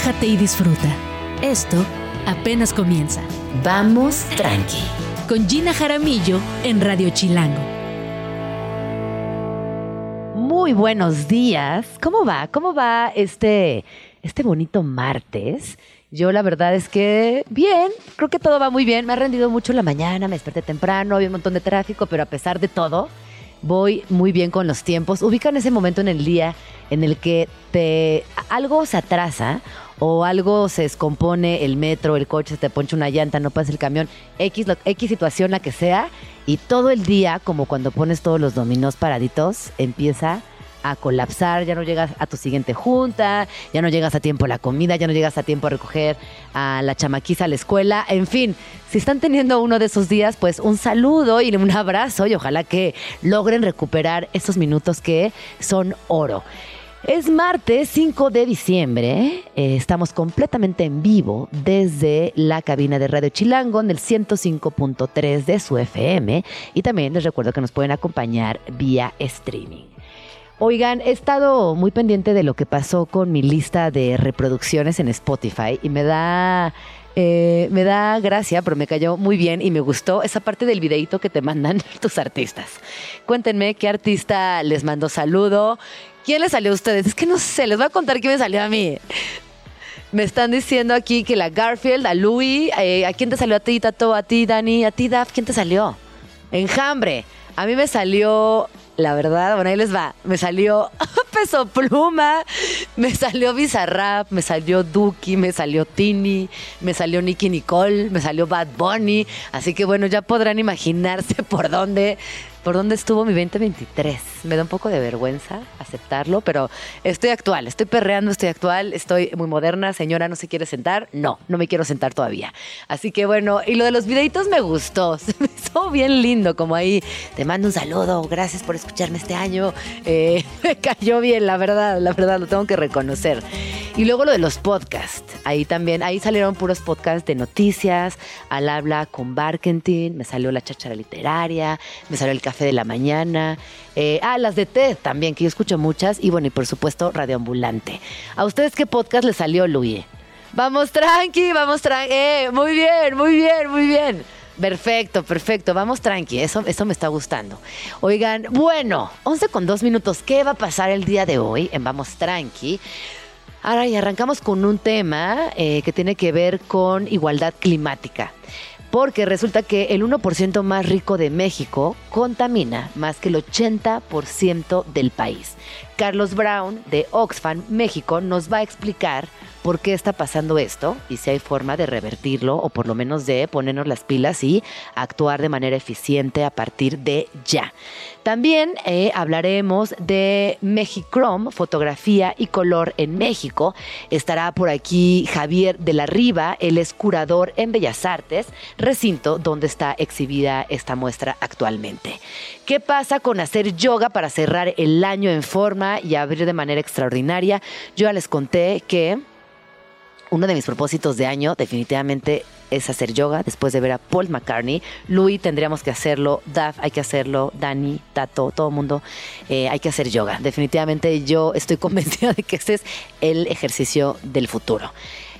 relájate y disfruta. Esto apenas comienza. Vamos tranqui. Con Gina Jaramillo en Radio Chilango. Muy buenos días. ¿Cómo va? ¿Cómo va este, este bonito martes? Yo la verdad es que bien, creo que todo va muy bien. Me ha rendido mucho la mañana, me desperté temprano, había un montón de tráfico, pero a pesar de todo, voy muy bien con los tiempos. Ubican ese momento en el día en el que te algo se atrasa o algo se descompone el metro, el coche, se te poncha una llanta, no pasa el camión, X, X situación la que sea, y todo el día, como cuando pones todos los dominós paraditos, empieza a colapsar, ya no llegas a tu siguiente junta, ya no llegas a tiempo a la comida, ya no llegas a tiempo a recoger a la chamaquiza a la escuela, en fin, si están teniendo uno de esos días, pues un saludo y un abrazo y ojalá que logren recuperar esos minutos que son oro. Es martes 5 de diciembre, eh, estamos completamente en vivo desde la cabina de Radio Chilango en el 105.3 de su FM y también les recuerdo que nos pueden acompañar vía streaming. Oigan, he estado muy pendiente de lo que pasó con mi lista de reproducciones en Spotify y me da eh, me da gracia, pero me cayó muy bien y me gustó esa parte del videito que te mandan tus artistas. Cuéntenme qué artista les mandó saludo. ¿Quién les salió a ustedes? Es que no sé, les voy a contar quién me salió a mí. Me están diciendo aquí que la Garfield, a Louis, eh, ¿a quién te salió a ti, Tato? ¿A ti, Dani? ¿A ti, Daf? ¿Quién te salió? Enjambre. A mí me salió la verdad, bueno, ahí les va. Me salió Peso Pluma, me salió Bizarrap, me salió Duki, me salió Tini, me salió Nicky Nicole, me salió Bad Bunny. Así que bueno, ya podrán imaginarse por dónde por dónde estuvo mi 2023. Me da un poco de vergüenza aceptarlo, pero estoy actual, estoy perreando, estoy actual, estoy muy moderna. Señora, ¿no se quiere sentar? No, no me quiero sentar todavía. Así que bueno, y lo de los videitos me gustó, se me hizo bien lindo, como ahí, te mando un saludo, gracias por escucharme este año. Eh, me cayó bien, la verdad, la verdad, lo tengo que reconocer. Y luego lo de los podcasts, ahí también, ahí salieron puros podcasts de noticias, al habla con Barkentin, me salió la cháchara literaria, me salió el Café de la Mañana. Eh, ah, las de TED también, que yo escucho muchas. Y bueno, y por supuesto, Radioambulante. ¿A ustedes qué podcast les salió, Luis? Vamos tranqui, vamos tranqui. Eh, muy bien, muy bien, muy bien. Perfecto, perfecto. Vamos tranqui. Eso, eso me está gustando. Oigan, bueno, 11 con 2 minutos. ¿Qué va a pasar el día de hoy en Vamos Tranqui? Ahora y arrancamos con un tema eh, que tiene que ver con igualdad climática porque resulta que el 1% más rico de México contamina más que el 80% del país. Carlos Brown de Oxfam México nos va a explicar por qué está pasando esto y si hay forma de revertirlo o por lo menos de ponernos las pilas y actuar de manera eficiente a partir de ya. También eh, hablaremos de Mexicrom, fotografía y color en México. Estará por aquí Javier de la Riva, él es curador en Bellas Artes, recinto donde está exhibida esta muestra actualmente. ¿Qué pasa con hacer yoga para cerrar el año en forma y abrir de manera extraordinaria? Yo ya les conté que uno de mis propósitos de año definitivamente es hacer yoga después de ver a Paul McCartney. Louis tendríamos que hacerlo, Daf hay que hacerlo, Dani, Tato, todo el mundo eh, hay que hacer yoga. Definitivamente yo estoy convencida de que este es el ejercicio del futuro.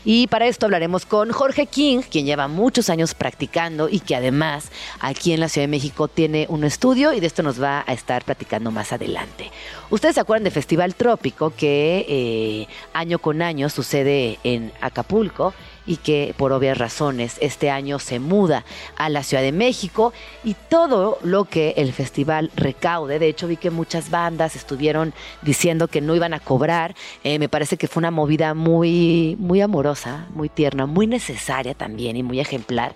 Y para esto hablaremos con Jorge King, quien lleva muchos años practicando y que además aquí en la Ciudad de México tiene un estudio y de esto nos va a estar platicando más adelante. Ustedes se acuerdan de Festival Trópico que eh, año con año sucede en Acapulco y que por obvias razones este año se muda a la Ciudad de México. Y todo lo que el festival recaude, de hecho vi que muchas bandas estuvieron diciendo que no iban a cobrar, eh, me parece que fue una movida muy, muy amorosa, muy tierna, muy necesaria también y muy ejemplar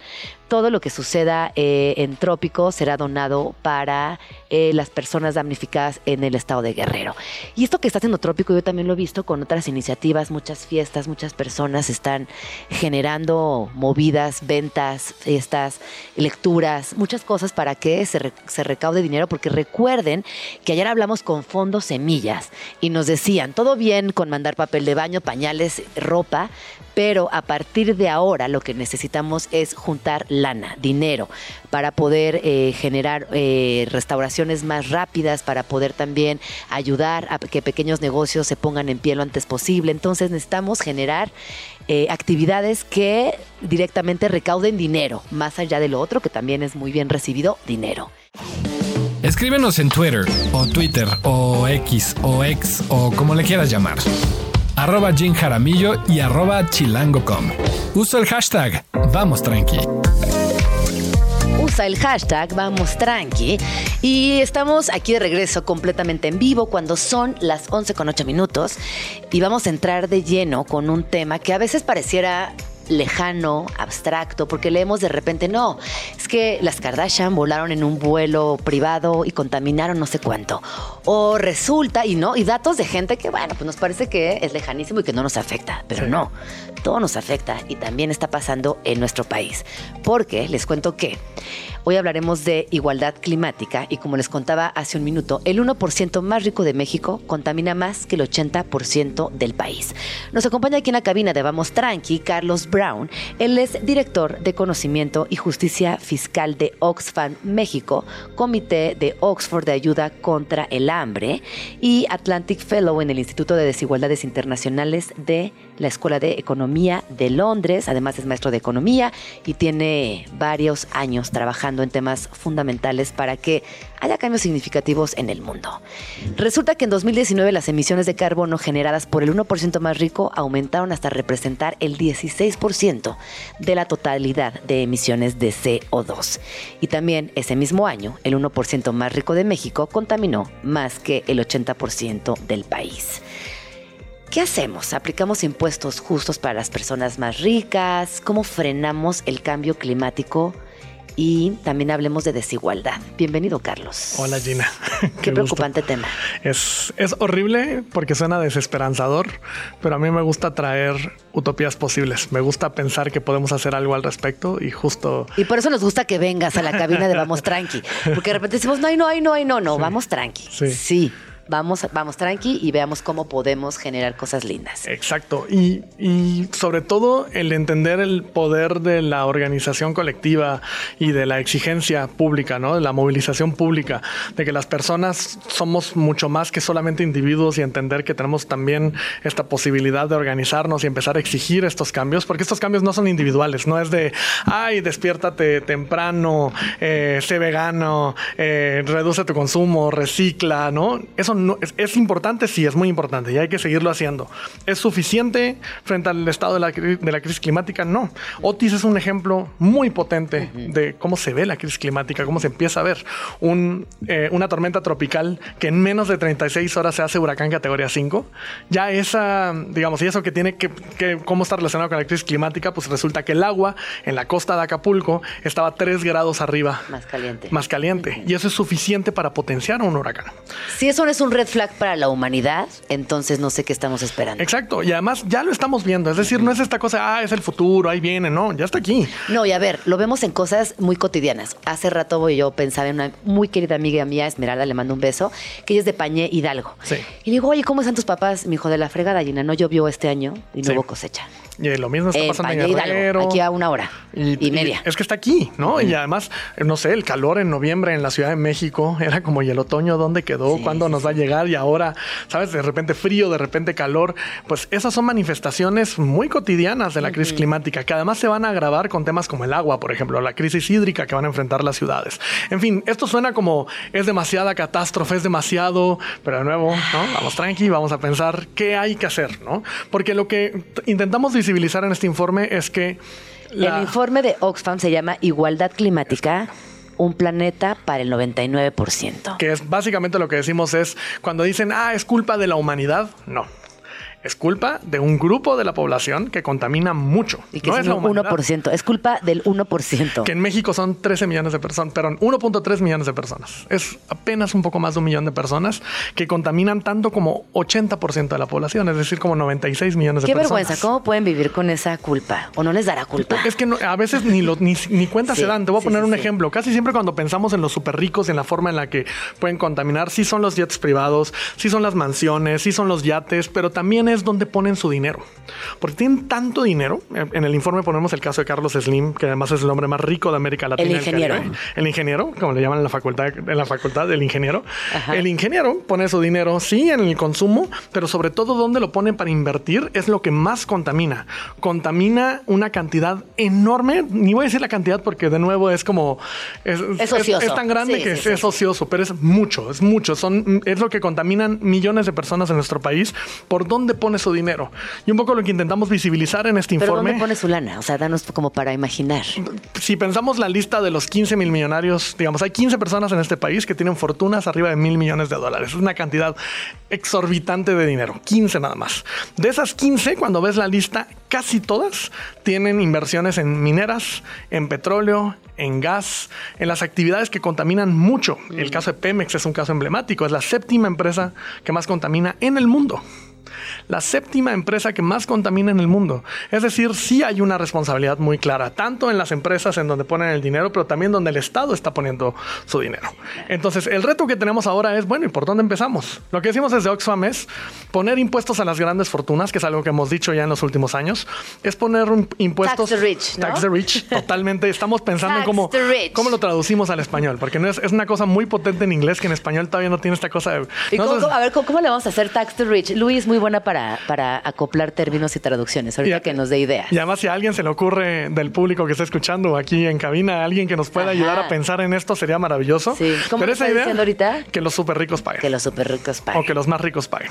todo lo que suceda eh, en Trópico será donado para eh, las personas damnificadas en el estado de Guerrero. Y esto que está haciendo Trópico yo también lo he visto con otras iniciativas, muchas fiestas, muchas personas están generando movidas, ventas, fiestas, lecturas, muchas cosas para que se, se recaude dinero, porque recuerden que ayer hablamos con Fondo Semillas y nos decían, todo bien con mandar papel de baño, pañales, ropa, pero a partir de ahora lo que necesitamos es juntar dinero, para poder eh, generar eh, restauraciones más rápidas, para poder también ayudar a que pequeños negocios se pongan en pie lo antes posible. Entonces necesitamos generar eh, actividades que directamente recauden dinero, más allá de lo otro que también es muy bien recibido, dinero. Escríbenos en Twitter o Twitter o X o X o como le quieras llamar arroba Jim Jaramillo y arroba chilango.com. Usa el hashtag Vamos Tranqui. El hashtag Vamos Tranqui y estamos aquí de regreso completamente en vivo cuando son las 11 con 8 minutos y vamos a entrar de lleno con un tema que a veces pareciera lejano, abstracto, porque leemos de repente, no, es que las Kardashian volaron en un vuelo privado y contaminaron no sé cuánto. O resulta, y no, y datos de gente que, bueno, pues nos parece que es lejanísimo y que no nos afecta, pero no, todo nos afecta y también está pasando en nuestro país. Porque les cuento que hoy hablaremos de igualdad climática y como les contaba hace un minuto, el 1% más rico de México contamina más que el 80% del país. Nos acompaña aquí en la cabina de Vamos Tranqui, Carlos Brown. Él es director de Conocimiento y Justicia Fiscal de Oxfam México, Comité de Oxford de Ayuda contra el Hambre y Atlantic Fellow en el Instituto de Desigualdades Internacionales de la Escuela de Economía de Londres. Además es maestro de Economía y tiene varios años trabajando en temas fundamentales para que haya cambios significativos en el mundo. Resulta que en 2019 las emisiones de carbono generadas por el 1% más rico aumentaron hasta representar el 16% de la totalidad de emisiones de CO2. Y también ese mismo año, el 1% más rico de México contaminó más que el 80% del país. ¿Qué hacemos? ¿Aplicamos impuestos justos para las personas más ricas? ¿Cómo frenamos el cambio climático? y también hablemos de desigualdad. Bienvenido, Carlos. Hola, Gina. Qué, preocupante tema. Es, es horrible porque suena desesperanzador, pero a mí me gusta traer utopías posibles. Me gusta pensar que podemos hacer algo al respecto y justo... Y por eso nos gusta que vengas a la cabina de Vamos Tranqui, porque de repente decimos, no, no, no, no, no, vamos tranqui. Sí. sí vamos, vamos tranqui y veamos cómo podemos generar cosas lindas. Exacto. Y, y, sobre todo el entender el poder de la organización colectiva y de la exigencia pública, ¿no? De la movilización pública, de que las personas somos mucho más que solamente individuos y entender que tenemos también esta posibilidad de organizarnos y empezar a exigir estos cambios, porque estos cambios no son individuales, no es de, ay, despiértate temprano, eh, sé vegano, eh, reduce tu consumo, recicla, ¿no? Eso es, importante, sí, es muy importante y hay que seguirlo haciendo. ¿Es suficiente frente al estado de la, crisis climática? No. Otis es un ejemplo muy potente de cómo se ve la crisis climática, cómo se empieza a ver eh, una tormenta tropical que en menos de 36 horas se hace huracán categoría 5. Ya esa, digamos, y eso que tiene que, cómo está relacionado con la crisis climática, pues resulta que el agua en la costa de Acapulco estaba 3 grados arriba. Más caliente. Más caliente. Y eso es suficiente para potenciar un huracán. Si eso es un red flag para la humanidad, entonces no sé qué estamos esperando. Exacto, y además ya lo estamos viendo, es decir, no es esta cosa, ah, es el futuro, ahí viene, no, ya está aquí. No, y a ver, lo vemos en cosas muy cotidianas. Hace rato yo pensaba en una muy querida amiga mía, Esmeralda, le mando un beso, que ella es de Pañé Hidalgo. Sí. Y digo, oye, ¿cómo están tus papás? Mi hijo de la fregada, Gina, no llovió este año y no hubo cosecha. Y lo mismo está pasando en, Guerrero. aquí a una hora y, media. es que está aquí, ¿no? Y además, no sé, el calor en noviembre en la Ciudad de México era como, ¿y el otoño dónde quedó? ¿Cuándo nos va a llegar? Y ahora, ¿sabes? De repente frío, de repente calor. Pues esas son manifestaciones muy cotidianas de la crisis climática, que además se van a agravar con temas como el agua, por ejemplo, la crisis hídrica que van a enfrentar las ciudades. En fin, esto suena como es demasiada catástrofe, es demasiado, pero de nuevo, ¿no? Vamos tranqui, vamos a pensar qué hay que hacer, ¿no? Porque lo que intentamos visibilizar en este informe es que... El informe de Oxfam se llama Igualdad Climática un planeta para el 99%. Que es básicamente lo que decimos es, cuando dicen, ah, es culpa de la humanidad, no es culpa de un grupo de la población que contamina mucho. Y que no es un humanidad. 1%. Es culpa del 1%. Que en México son 13 millones de personas, perdón, 1.3 millones de personas. Es apenas un poco más de un millón de personas que contaminan tanto como 80% de la población, es decir, como 96 millones de Qué personas. vergüenza. ¿Cómo pueden vivir con esa culpa? ¿O no les dará culpa? Es que no- a veces ni, lo- ni, ni cuenta Sí, se dan. Te voy a poner sí, un ejemplo. Casi siempre cuando pensamos en los súper ricos, en la forma en la que pueden contaminar, sí son los jets privados, sí son las mansiones, sí son los yates, pero también es donde ponen su dinero. Porque tienen tanto dinero. En el informe ponemos el caso de Carlos Slim, que además es el hombre más rico de América Latina. y del ingeniero. Caribe. El ingeniero, como le llaman en la facultad, en la facultad del ingeniero. Ajá. El ingeniero pone su dinero, sí, en el consumo, pero sobre todo donde lo pone para invertir es lo que más contamina. Contamina una cantidad enorme, ni voy a decir la cantidad porque de nuevo es como... Es, Es ocioso. es tan grande Sí, que es, sí, es sí. ocioso, pero es mucho, es mucho. Son, es lo que contaminan millones de personas en nuestro país por dónde pone su dinero. Y un poco lo que intentamos visibilizar en este ¿Pero informe dónde pone su lana? O sea, danos como para imaginar. si pensamos la lista de los 15 mil millonarios, digamos, hay 15 personas en este país que tienen fortunas arriba de mil millones de dólares. Es una cantidad exorbitante de dinero, 15 nada más. De esas 15, cuando ves la lista, casi todas tienen inversiones en mineras, en petróleo, en gas, en las actividades que contaminan mucho. El caso de Pemex es un caso emblemático, es la séptima empresa que más contamina en el mundo la séptima empresa que más contamina en el mundo. Es decir, sí hay una responsabilidad muy clara, tanto en las empresas en donde ponen el dinero, pero también donde el Estado está poniendo su dinero. Entonces, el reto que tenemos ahora es, bueno, ¿y por dónde empezamos? Lo que decimos desde Oxfam es poner impuestos a las grandes fortunas, que es algo que hemos dicho ya en los últimos años, es poner un- impuestos... Tax the rich, ¿no? Tax the rich, totalmente. Estamos pensando en cómo, the cómo lo traducimos al español, porque no es, es una cosa muy potente en inglés que en español todavía no tiene esta cosa de... ¿Y cómo- Nosotros- cómo- a ver, ¿cómo, cómo le vamos a hacer tax to rich? Luis muy buena para, para acoplar términos y traducciones. Ahorita Y a- que nos dé ideas. Y además, si a alguien se le ocurre del público que está escuchando aquí en cabina, alguien que nos pueda Ajá. ayudar a pensar en esto, sería maravilloso. Sí. ¿Cómo Pero esa idea, diciendo ahorita? que los súper ricos paguen. Que los super ricos paguen. O que los más ricos paguen.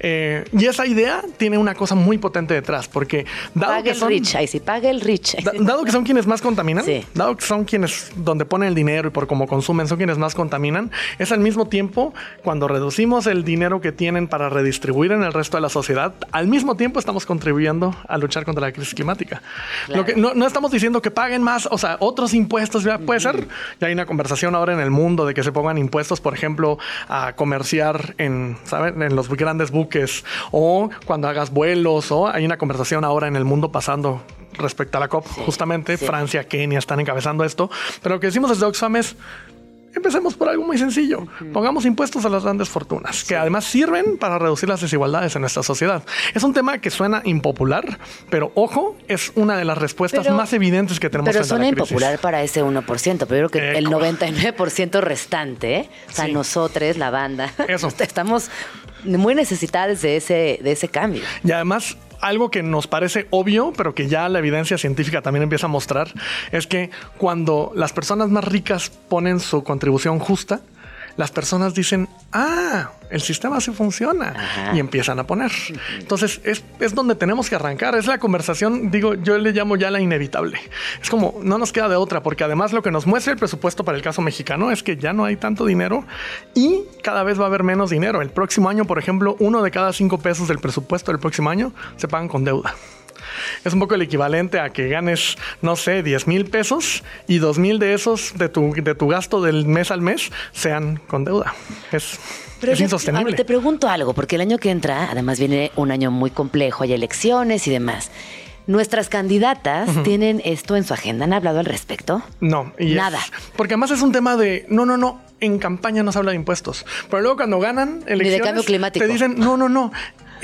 Eh, y esa idea tiene una cosa muy potente detrás, porque dado Pague que el son... rich. Ahí sí, pague el rich. Da- dado que son quienes más contaminan, Sí. dado que son quienes donde ponen el dinero y por cómo consumen son quienes más contaminan, es al mismo tiempo cuando reducimos el dinero que tienen para redistribuir en el resto de la sociedad, al mismo tiempo estamos contribuyendo a luchar contra la crisis climática. Claro. Lo que no, no estamos diciendo que paguen más, o sea, otros impuestos, ya puede ser. Ya hay una conversación ahora en el mundo de que se pongan impuestos, por ejemplo, a comerciar en, ¿saben? En los grandes buques o cuando hagas vuelos o hay una conversación ahora en el mundo pasando respecto a la COP, justamente sí. Francia, Kenia están encabezando esto, pero lo que decimos desde Oxfam es Empecemos por algo muy sencillo. Pongamos impuestos a las grandes fortunas, que además sirven para reducir las desigualdades en nuestra sociedad. Es un tema que suena impopular, pero ojo, es una de las respuestas Pero- más evidentes que tenemos Pero suena impopular para ese 1%, pero yo creo que Eh, el co- 99% restante, ¿eh? o sea, Sí. nosotros, la banda, Eso. estamos muy necesitados de ese, de ese cambio. Y además, algo que nos parece obvio, pero que ya la evidencia científica también empieza a mostrar, es que cuando las personas más ricas ponen su contribución justa, las personas dicen, ah, el sistema sí funciona Ajá. y empiezan a poner. Entonces es, es donde tenemos que arrancar. Es la conversación, digo, yo le llamo ya la inevitable. Es como, no nos queda de otra, porque además lo que nos muestra el presupuesto para el caso mexicano es que ya no hay tanto dinero y cada vez va a haber menos dinero. El próximo año, por ejemplo, uno de cada cinco pesos del presupuesto del próximo año se pagan con deuda. Es un poco el equivalente a que ganes, no sé, 10 mil pesos y 2 mil de esos de tu, de tu gasto del mes al mes sean con deuda. Es, Pero es insostenible. Ver, te pregunto algo, porque el año que entra, además viene un año muy complejo, hay elecciones y demás. Nuestras candidatas tienen esto en su agenda, ¿han hablado al respecto? No, y es- Nada. porque además es un tema de no, no, no. En campaña no se habla de impuestos, pero luego cuando ganan elecciones cambio climático. te dicen no, no, no.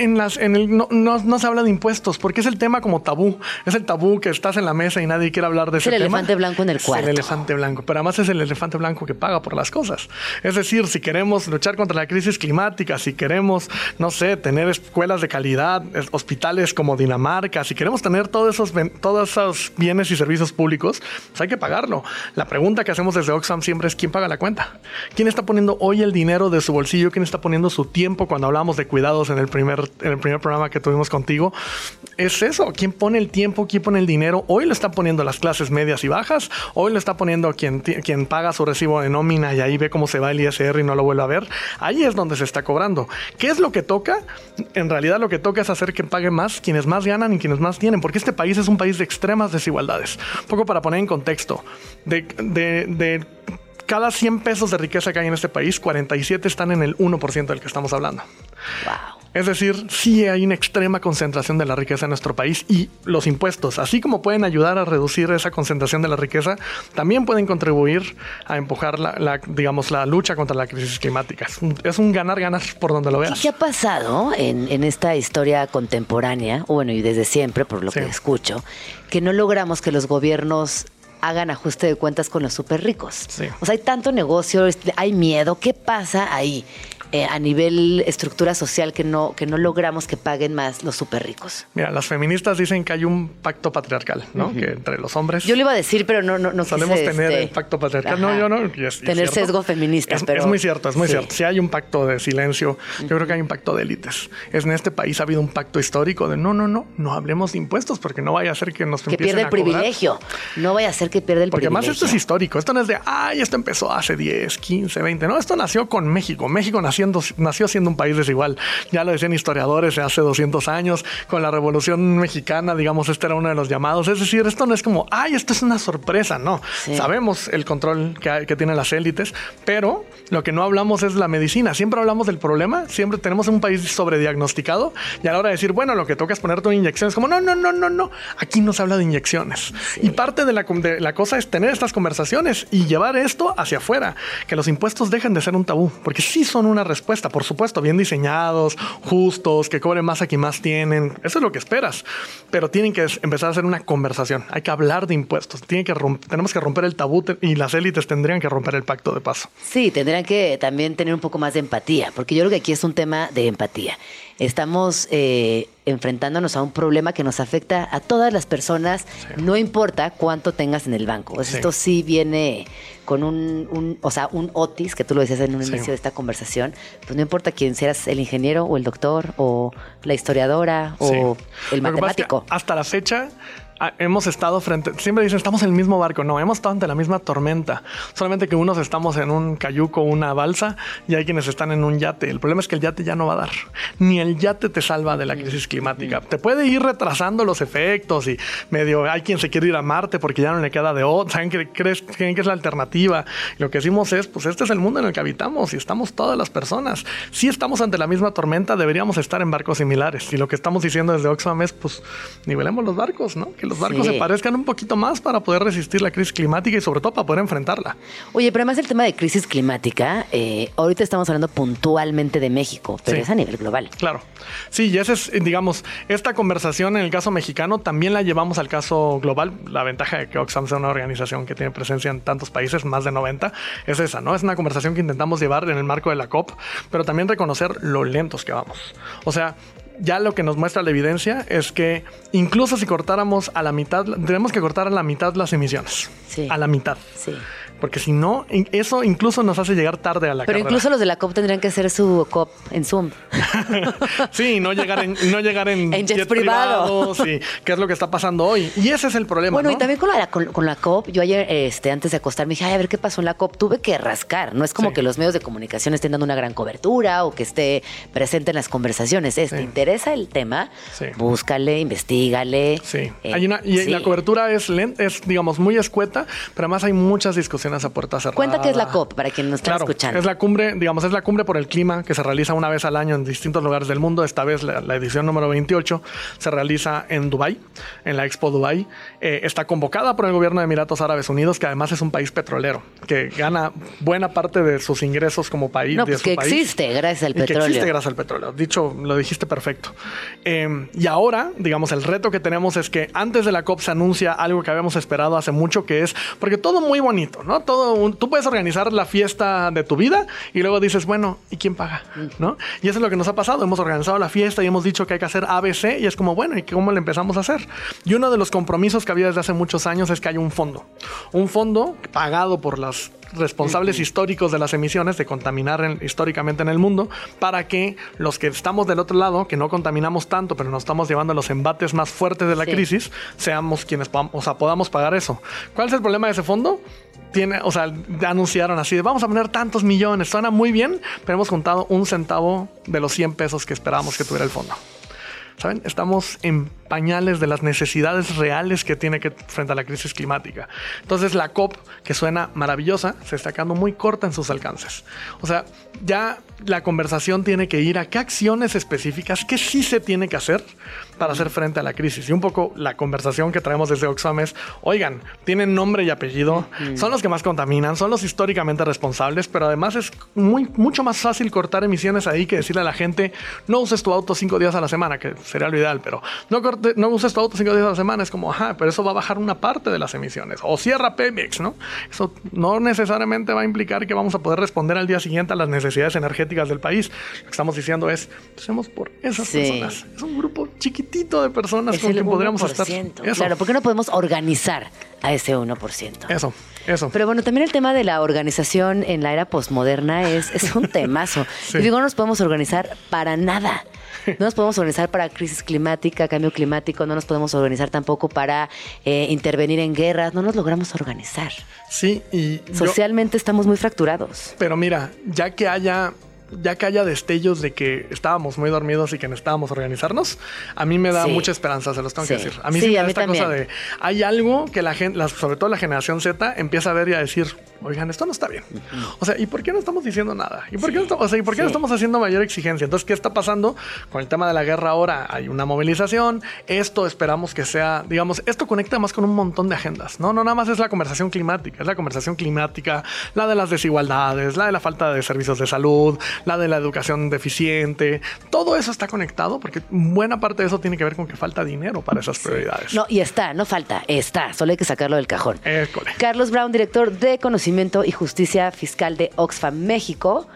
En las, en el, no, no, no se habla de impuestos porque es el tema como tabú. Es el tabú que estás en la mesa y nadie quiere hablar de Es ese el tema. elefante blanco en el Es cuarto. el elefante blanco, pero además es el elefante blanco que paga por las cosas. Es decir, si queremos luchar contra la crisis climática, si queremos, no sé, tener escuelas de calidad, es- hospitales como Dinamarca, si queremos tener todos esos, todos esos bienes y servicios públicos, pues hay que pagarlo. La pregunta que hacemos desde Oxfam siempre es quién paga la cuenta. ¿Quién está poniendo hoy el dinero de su bolsillo? ¿Quién está poniendo su tiempo cuando hablamos de cuidados en el primer, en el primer programa que tuvimos contigo? es eso, quién pone el tiempo, quién pone el dinero. Hoy lo está poniendo las clases medias y bajas, hoy lo está poniendo quien, quien paga su recibo de nómina y ahí ve cómo se va el ISR y no lo vuelve a ver. Ahí es donde se está cobrando. ¿Qué es lo que toca? En realidad lo que toca es hacer que paguen más quienes más ganan y quienes más tienen, porque este país es un país de extremas desigualdades. Un poco para poner en contexto, de, de, de cada 100 pesos de riqueza que hay en este país, 47 están en el 1% del que estamos hablando. Wow. Es decir, sí hay una extrema concentración de la riqueza en nuestro país y los impuestos, así como pueden ayudar a reducir esa concentración de la riqueza, también pueden contribuir a empujar la, digamos, la lucha contra la crisis climática. Es un ganar-ganar por donde lo veas. ¿Qué ha pasado en, esta historia contemporánea, bueno, y desde siempre, por lo que escucho, que no logramos que los gobiernos hagan ajuste de cuentas con los súper ricos. O sea, hay tanto negocio, hay miedo. ¿Qué pasa ahí? Eh, a nivel estructura social que no, que no logramos que paguen más los súper ricos. Mira, las feministas dicen que hay un pacto patriarcal, ¿no? Que entre los hombres. Yo lo iba a decir, pero no, no, no Solemos tener el este, pacto patriarcal. No, yo no. tener sesgo feminista, es, pero. Es muy cierto, es muy cierto. Si hay un pacto de silencio, yo creo que hay un pacto de élites. Es en este país ha habido un pacto histórico de no, no, no, no hablemos de impuestos porque no vaya a ser que nos que pierda el privilegio. No vaya a ser que pierda el porque privilegio. Porque además esto es histórico. Esto no es de, ay, esto empezó hace 10, 15, 20. No, esto nació con México. México naciendo, nació siendo un país desigual. Ya lo decían historiadores hace 200 años, con la Revolución Mexicana, digamos, este era uno de los llamados. Es decir, esto no es como, ay, esto es una sorpresa, no. Sabemos el control que, que tienen las élites, pero lo que no hablamos es la medicina. Siempre hablamos del problema, siempre tenemos un país sobrediagnosticado y a la hora de decir, bueno, lo que toca es ponerte una inyección, es como, no, no, no, no, no. Aquí no se habla de inyecciones. Y parte de la, de la cosa es tener estas conversaciones y llevar esto hacia afuera, que los impuestos dejen de ser un tabú, porque sí son una respuesta, por supuesto bien diseñados, justos, que cobren más a quien más tienen. Eso es lo que esperas. Pero tienen que empezar a hacer una conversación. Hay que hablar de impuestos. Tienen que tenemos que romper el tabú y las élites tendrían que romper el pacto de paso. Sí, tendrían que también tener un poco más de empatía, porque yo creo que aquí es un tema de empatía. Estamos eh, enfrentándonos a un problema que nos afecta a todas las personas, no importa cuánto tengas en el banco. Esto sí viene con un, o sea, un otis, que tú lo decías en un inicio de esta conversación, pues no importa quién seas, el ingeniero o el doctor o la historiadora o el matemático. hasta la fecha hemos estado frente, siempre dicen estamos en el mismo barco, no, hemos estado ante la misma tormenta, solamente que unos estamos en un cayuco, una balsa y hay quienes están en un yate. El problema es que el yate ya no va a dar, ni el yate te salva de la crisis climática. Te puede ir retrasando los efectos y medio hay quien se quiere ir a Marte porque ya no le queda de otra, saben que creen que es la alternativa. Lo que decimos es, pues este es el mundo en el que habitamos y estamos todas las personas. Si estamos ante la misma tormenta, deberíamos estar en barcos similares. Y lo que estamos diciendo desde Oxfam es, pues nivelemos los barcos, ¿no? Los barcos se parezcan un poquito más para poder resistir la crisis climática y sobre todo para poder enfrentarla. Oye, pero además el tema de crisis climática, eh, ahorita estamos hablando puntualmente de México, pero es a nivel global. Claro. Sí, y esa es, digamos, esta conversación en el caso mexicano también la llevamos al caso global. La ventaja de que Oxfam sea una organización que tiene presencia en tantos países, más de 90, es esa, ¿no? Es una conversación que intentamos llevar en el marco de la COP, pero también reconocer lo lentos que vamos. O sea, ya lo que nos muestra la evidencia es que incluso si cortáramos a la mitad, tenemos que cortar a la mitad las emisiones. Sí. A la mitad. Sí. Porque si no, eso incluso nos hace llegar tarde a la Pero incluso los de la COP tendrían que hacer su COP en Zoom. sí, no llegar en, no llegar en, en jets privados. Sí, que es lo que está pasando hoy. Y ese es el problema. Bueno, y también con la, con, la COP, yo ayer, este, antes de acostarme, dije, Ay, a ver qué pasó en la COP. Tuve que rascar. No es como que los medios de comunicación estén dando una gran cobertura o que esté presente en las conversaciones. Es, ¿Te interesa el tema? Búscale, investigale. Sí. Eh, hay una, y la cobertura es, lenta, es, digamos, muy escueta, pero además hay muchas discusiones a puerta cerrada. Cuenta que es la COP para quien nos está claro, escuchando. Es la cumbre, digamos, es la cumbre por el clima que se realiza una vez al año en distintos lugares del mundo. Esta vez la, edición número 28 se realiza en Dubai, en la Expo Dubai. Eh, está convocada por el gobierno de Emiratos Árabes Unidos, que además es un país petrolero, que gana buena parte de sus ingresos como país. No, pues que existe gracias al petróleo. Que existe gracias al petróleo. Dicho, lo dijiste perfecto. Eh, y ahora, digamos, el reto que tenemos es que antes de la COP se anuncia algo que habíamos esperado hace mucho, que es, porque todo muy bonito, ¿no? Todo tú puedes organizar la fiesta de tu vida y luego dices, bueno, ¿y quién paga? ¿No? Y eso es lo que nos ha pasado. Hemos organizado la fiesta y hemos dicho que hay que hacer ABC y es como, bueno, ¿y cómo le empezamos a hacer? Y uno de los compromisos que había desde hace muchos años es que haya un fondo. Un fondo pagado por las responsables históricos de las emisiones, de contaminar en- históricamente en el mundo, para que los que estamos del otro lado, que no contaminamos tanto, pero nos estamos llevando a los embates más fuertes de la Sí. crisis, seamos quienes podamos, o sea, podamos pagar eso. ¿Cuál es el problema de ese fondo? Tiene, o sea, anunciaron así, de, vamos a poner tantos millones, suena muy bien, pero hemos juntado un centavo de los 100 pesos que esperábamos que tuviera el fondo. ¿Saben? Estamos en pañales de las necesidades reales que tiene que frente a la crisis climática. Entonces la COP, que suena maravillosa, se está quedando muy corta en sus alcances. O sea, ya la conversación tiene que ir a qué acciones específicas, qué sí se tiene que hacer para hacer frente a la crisis. Y un poco la conversación que traemos desde Oxfam es, oigan, tienen nombre y apellido, son los que más contaminan, son los históricamente responsables, pero además es muy, mucho más fácil cortar emisiones ahí que decirle a la gente, no uses tu auto cinco días a la semana, que sería lo ideal, pero no, corte- no uses tu auto cinco días a la semana, es como, ajá, pero eso va a bajar una parte de las emisiones. O cierra Pemex, ¿no? Eso no necesariamente va a implicar que vamos a poder responder al día siguiente a las necesidades energéticas del país. Lo que estamos diciendo es, hacemos por esas Sí. personas. Es un grupo de personas Es con quien podríamos 1%. estar. Eso, Claro, ¿por qué no podemos organizar a ese 1%? eso, eso. Pero bueno, también el tema de la organización en la era postmoderna es, es un temazo. Sí. Y digo, no nos podemos organizar para nada. No nos podemos organizar para crisis climática, cambio climático, no nos podemos organizar tampoco para eh, intervenir en guerras, no nos logramos organizar. sí, y yo- Socialmente estamos muy fracturados. Pero mira, ya que haya ya que haya destellos de que estábamos muy dormidos y que necesitábamos organizarnos, a mí me da Sí. mucha esperanza, se los tengo Sí. que decir. A mí Sí, sí, me da esta cosa también. de hay algo que la gente, sobre todo la generación Z, empieza a ver y a decir, oigan, esto no está bien. O sea, ¿y por qué no estamos diciendo nada? ¿Y por qué, no, estamos- o sea, ¿y por qué no estamos haciendo mayor exigencia? Entonces, ¿qué está pasando con el tema de la guerra ahora? Hay una movilización, esto esperamos que sea, digamos, esto conecta más con un montón de agendas, ¿no? No nada más es la conversación climática, es la conversación climática, la de las desigualdades, la de la falta de servicios de salud, la de la educación deficiente, todo eso está conectado porque buena parte de eso tiene que ver con que falta dinero para esas prioridades. No, y está, no falta, está, solo hay que sacarlo del cajón. École. Carlos Brown, director de Conocimiento y Justicia Fiscal de Oxfam México,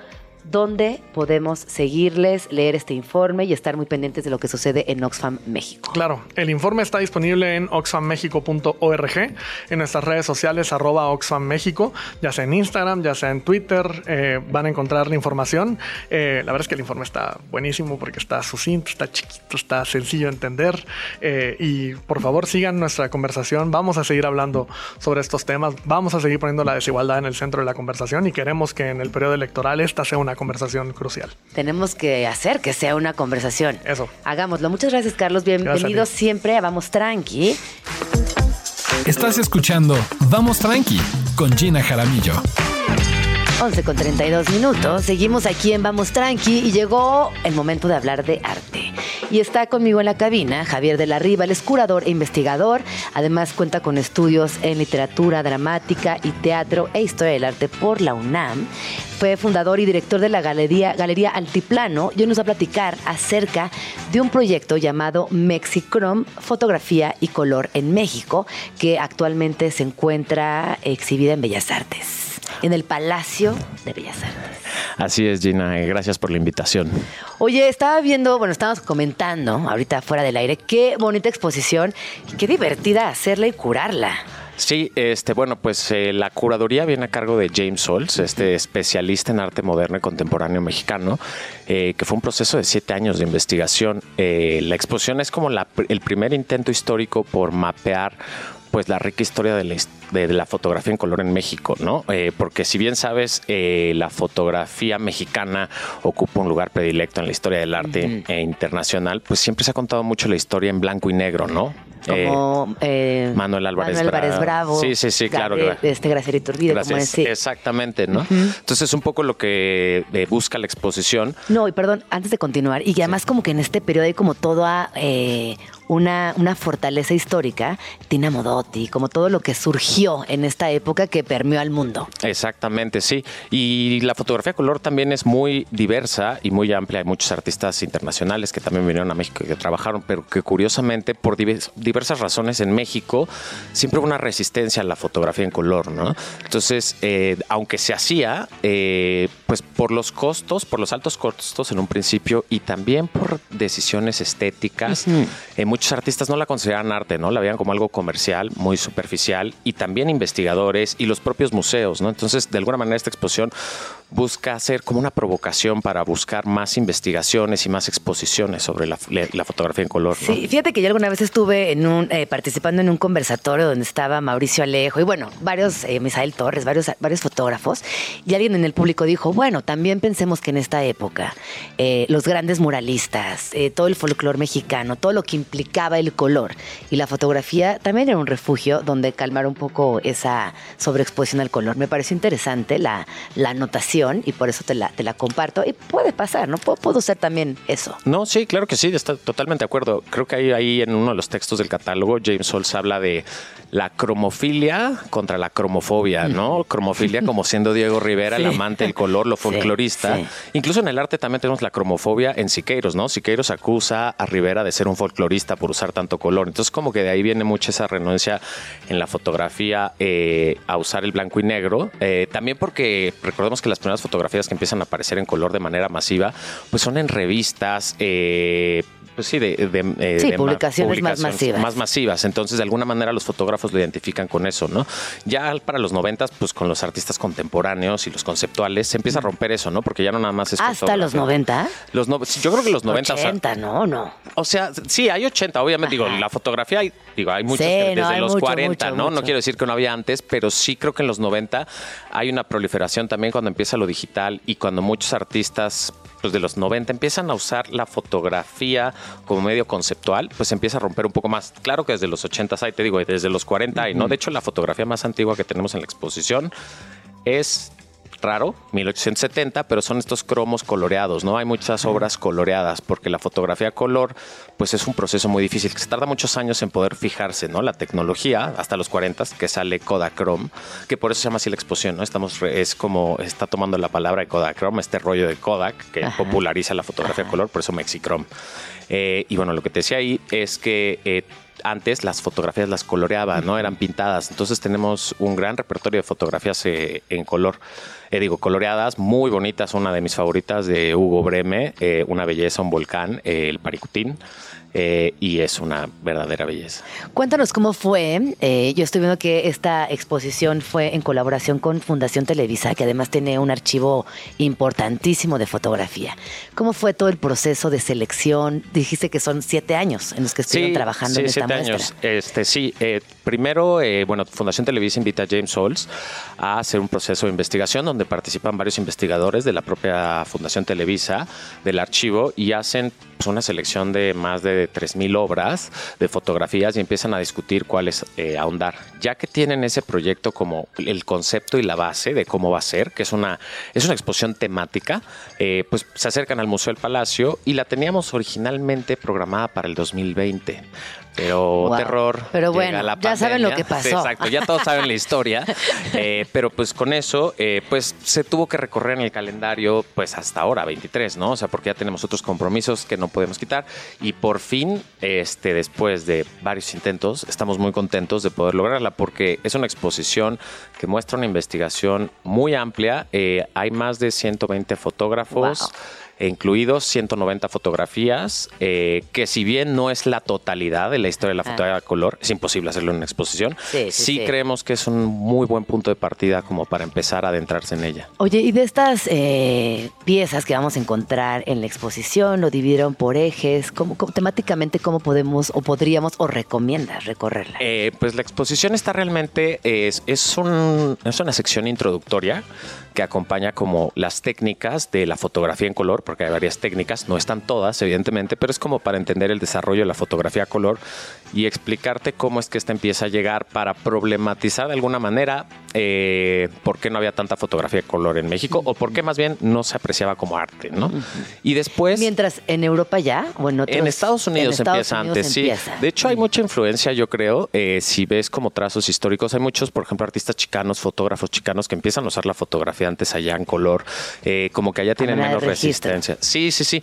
donde podemos seguirles, leer este informe y estar muy pendientes de lo que sucede en Oxfam México. Claro, el informe está disponible en oxfammexico.org, en nuestras redes sociales arroba Oxfam México, ya sea en Instagram, ya sea en Twitter, eh, van a encontrar la información. Eh, la verdad es que el informe está buenísimo porque está sucinto, está chiquito, está sencillo de entender eh, y por favor sigan nuestra conversación, vamos a seguir hablando sobre estos temas, vamos a seguir poniendo la desigualdad en el centro de la conversación y queremos que en el periodo electoral esta sea una conversación crucial. Tenemos que hacer que sea una conversación. Eso. Hagámoslo. Muchas gracias, Carlos. Bienvenido Gracias a ti. siempre a Vamos Tranqui. Estás escuchando Vamos Tranqui con Gina Jaramillo. 11 con 32 minutos. Seguimos aquí en Vamos Tranqui y llegó el momento de hablar de arte. Y está conmigo en la cabina Javier de la Riva, él es curador e investigador. Además cuenta con estudios en literatura dramática y teatro e historia del arte por la UNAM. Fue fundador y director de la Galería, Galería Altiplano y hoy nos va a platicar acerca de un proyecto llamado Mexicrom, Fotografía y Color en México, que actualmente se encuentra exhibida en Bellas Artes, en el Palacio de Bellas Artes. Así es, Gina. Gracias por la invitación. Oye, estaba viendo, bueno, estábamos comentando ahorita fuera del aire, qué bonita exposición y qué divertida hacerla y curarla. Sí, este, bueno, pues eh, la curaduría viene a cargo de James Sols, este especialista en arte moderno y contemporáneo mexicano, eh, que fue un proceso de siete años de investigación. Eh, la exposición es como la el primer intento histórico por mapear pues la rica historia de la, de, fotografía en color en México, ¿no? Eh, porque si bien sabes, eh, la fotografía mexicana ocupa un lugar predilecto en la historia del arte eh, internacional, pues siempre se ha contado mucho la historia en blanco y negro, ¿no? Eh, Como eh, Manuel Álvarez Manuel Álvarez Bravo. Bravo. Sí, sí, sí, claro, Gabriel-. Este Graciela Iturbide, como. Exactamente, ¿no? Entonces, un poco lo que eh, busca la exposición. No, y perdón, antes de continuar, y que además como que en este periodo hay como toda eh, una, una fortaleza histórica, Tina Modotti, como todo lo que surgió en esta época que permeó al mundo. Exactamente, sí. Y la fotografía a color también es muy diversa y muy amplia. Hay muchos artistas internacionales que también vinieron a México y que trabajaron, pero que curiosamente, por divers- diversas razones en México, siempre hubo una resistencia a la fotografía en color, ¿no? Entonces, eh, aunque se hacía, eh, pues por los costos, por los altos costos en un principio y también por decisiones estéticas, eh, muy muchos artistas no la consideraban arte, ¿no? La veían como algo comercial, muy superficial, y también investigadores y los propios museos, ¿no? Entonces, de alguna manera, esta exposición busca ser como una provocación para buscar más investigaciones y más exposiciones sobre la, fotografía en color. Sí, fíjate que yo alguna vez estuve en un, eh, participando en un conversatorio donde estaba Mauricio Alejo y bueno, varios, eh, Misael Torres, varios, varios fotógrafos, y alguien en el público dijo, bueno, también pensemos que en esta época eh, los grandes muralistas, eh, todo el folclore mexicano, todo lo que implicaba el color y la fotografía también era un refugio donde calmar un poco esa sobreexposición al color. Me pareció interesante la, la anotación y por eso te la, te la comparto. Y puede pasar, ¿no? Puedo, puedo ser también eso. No, sí, claro que sí, está totalmente de acuerdo. Creo que ahí, ahí en uno de los textos del catálogo, James Holz habla de la cromofilia contra la cromofobia, ¿no? Cromofilia como siendo Diego Rivera, el amante del color, lo folclorista. sí. Incluso en el arte también tenemos la cromofobia en Siqueiros, ¿no? Siqueiros acusa a Rivera de ser un folclorista por usar tanto color. Entonces como que de ahí viene mucha esa renuncia en la fotografía eh, a usar el blanco y negro. Eh, también porque recordemos que las primeras fotografías que empiezan a aparecer en color de manera masiva, pues son en revistas, eh, pues sí, de, de, eh, Sí, de ma- publicaciones más masivas. Más masivas. Entonces, de alguna manera, los fotógrafos lo identifican con eso, ¿no? Ya para los noventas, pues con los artistas contemporáneos y los conceptuales, se empieza a romper eso, ¿no? Porque ya no nada más es Hasta los fotografía. 90. Los no- yo creo que los 90, o sea, 80, no, no. o sea, sí, hay 80, obviamente, digo, la fotografía, hay, digo, hay muchos Sí, que no, desde los mucho, 40, mucho, ¿no? mucho. No quiero decir que no había antes, pero sí creo que en los 90 hay una proliferación también cuando empieza lo digital y cuando muchos artistas pues de los 90 empiezan a usar la fotografía como medio conceptual, pues empieza a romper un poco más. Claro que desde los 80 hay, te digo, desde los 40 hay, ¿no? De hecho, la fotografía más antigua que tenemos en la exposición es raro, 1870, pero son estos cromos coloreados, ¿no? Hay muchas obras coloreadas porque la fotografía a color pues es un proceso muy difícil que se tarda muchos años en poder fijarse, ¿no? La tecnología hasta los 40 que sale Kodachrome, que por eso se llama así la exposición, ¿no? Estamos es como está tomando la palabra de Kodachrome, este rollo de Kodak que Ajá. populariza la fotografía a color, por eso Mexichrome. Eh, y bueno, lo que te decía ahí es que eh, antes las fotografías las coloreaban, ¿no? Eran pintadas. Entonces tenemos un gran repertorio de fotografías eh, en color. Eh, digo, coloreadas, muy bonitas. Una de mis favoritas de Hugo Breme, eh, Una belleza, un volcán, eh, el Paricutín. y es una verdadera belleza. Cuéntanos cómo fue. Yo estoy viendo que esta exposición fue en colaboración con Fundación Televisa, que además tiene un archivo importantísimo de fotografía. ¿Cómo fue todo el proceso de selección? Dijiste que son siete años en los que estuvieron trabajando sí, en esta siete muestra. años. Este, sí, eh, primero, eh, bueno, Fundación Televisa invita a James Holz a hacer un proceso de investigación donde participan varios investigadores de la propia Fundación Televisa, del archivo, y hacen pues, una selección de más de 3.000 obras de fotografías y empiezan a discutir cuáles eh, ahondar. Ya que tienen ese proyecto como el concepto y la base de cómo va a ser, que es una, es una exposición temática, eh, pues se acercan al Museo del Palacio y la teníamos originalmente programada para el 2020. Pero Wow. terror. Pero llega bueno, la ya saben lo que pasó. Exacto, ya todos saben la historia. Eh, pero pues con eso, eh, pues se tuvo que recorrer en el calendario, pues hasta ahora, 23, ¿no? O sea, porque ya tenemos otros compromisos que no podemos quitar. Y por fin, este, después de varios intentos, estamos muy contentos de poder lograrla, porque es una exposición que muestra una investigación muy amplia. Eh, hay más de 120 fotógrafos. Wow. E incluidos 190 fotografías, eh, que si bien no es la totalidad de la historia de la Ah. fotografía a color, es imposible hacerlo en una exposición, Sí, sí, sí. creemos que es un muy buen punto de partida como para empezar a adentrarse en ella. Oye, y de estas eh, piezas que vamos a encontrar en la exposición, lo dividieron por ejes, ¿cómo, cómo- temáticamente cómo podemos o podríamos o recomiendas recorrerla? Eh, pues la exposición está realmente, es, es, un- es una sección introductoria que acompaña como las técnicas de la fotografía en color, porque hay varias técnicas, no están todas, evidentemente, pero es como para entender el desarrollo de la fotografía color y explicarte cómo es que esta empieza a llegar para problematizar de alguna manera eh, por qué no había tanta fotografía de color en México o por qué más bien no se apreciaba como arte, ¿no? Y después... Mientras en Europa ya o en otros En Estados Unidos en Estados empieza Unidos antes, sí. De hecho, hay mucha influencia, yo creo. eh, si ves como trazos históricos, hay muchos, por ejemplo, artistas chicanos, fotógrafos chicanos que empiezan a usar la fotografía antes allá en color, eh, como que allá tienen menos registro. resistencia. Sí, sí, sí.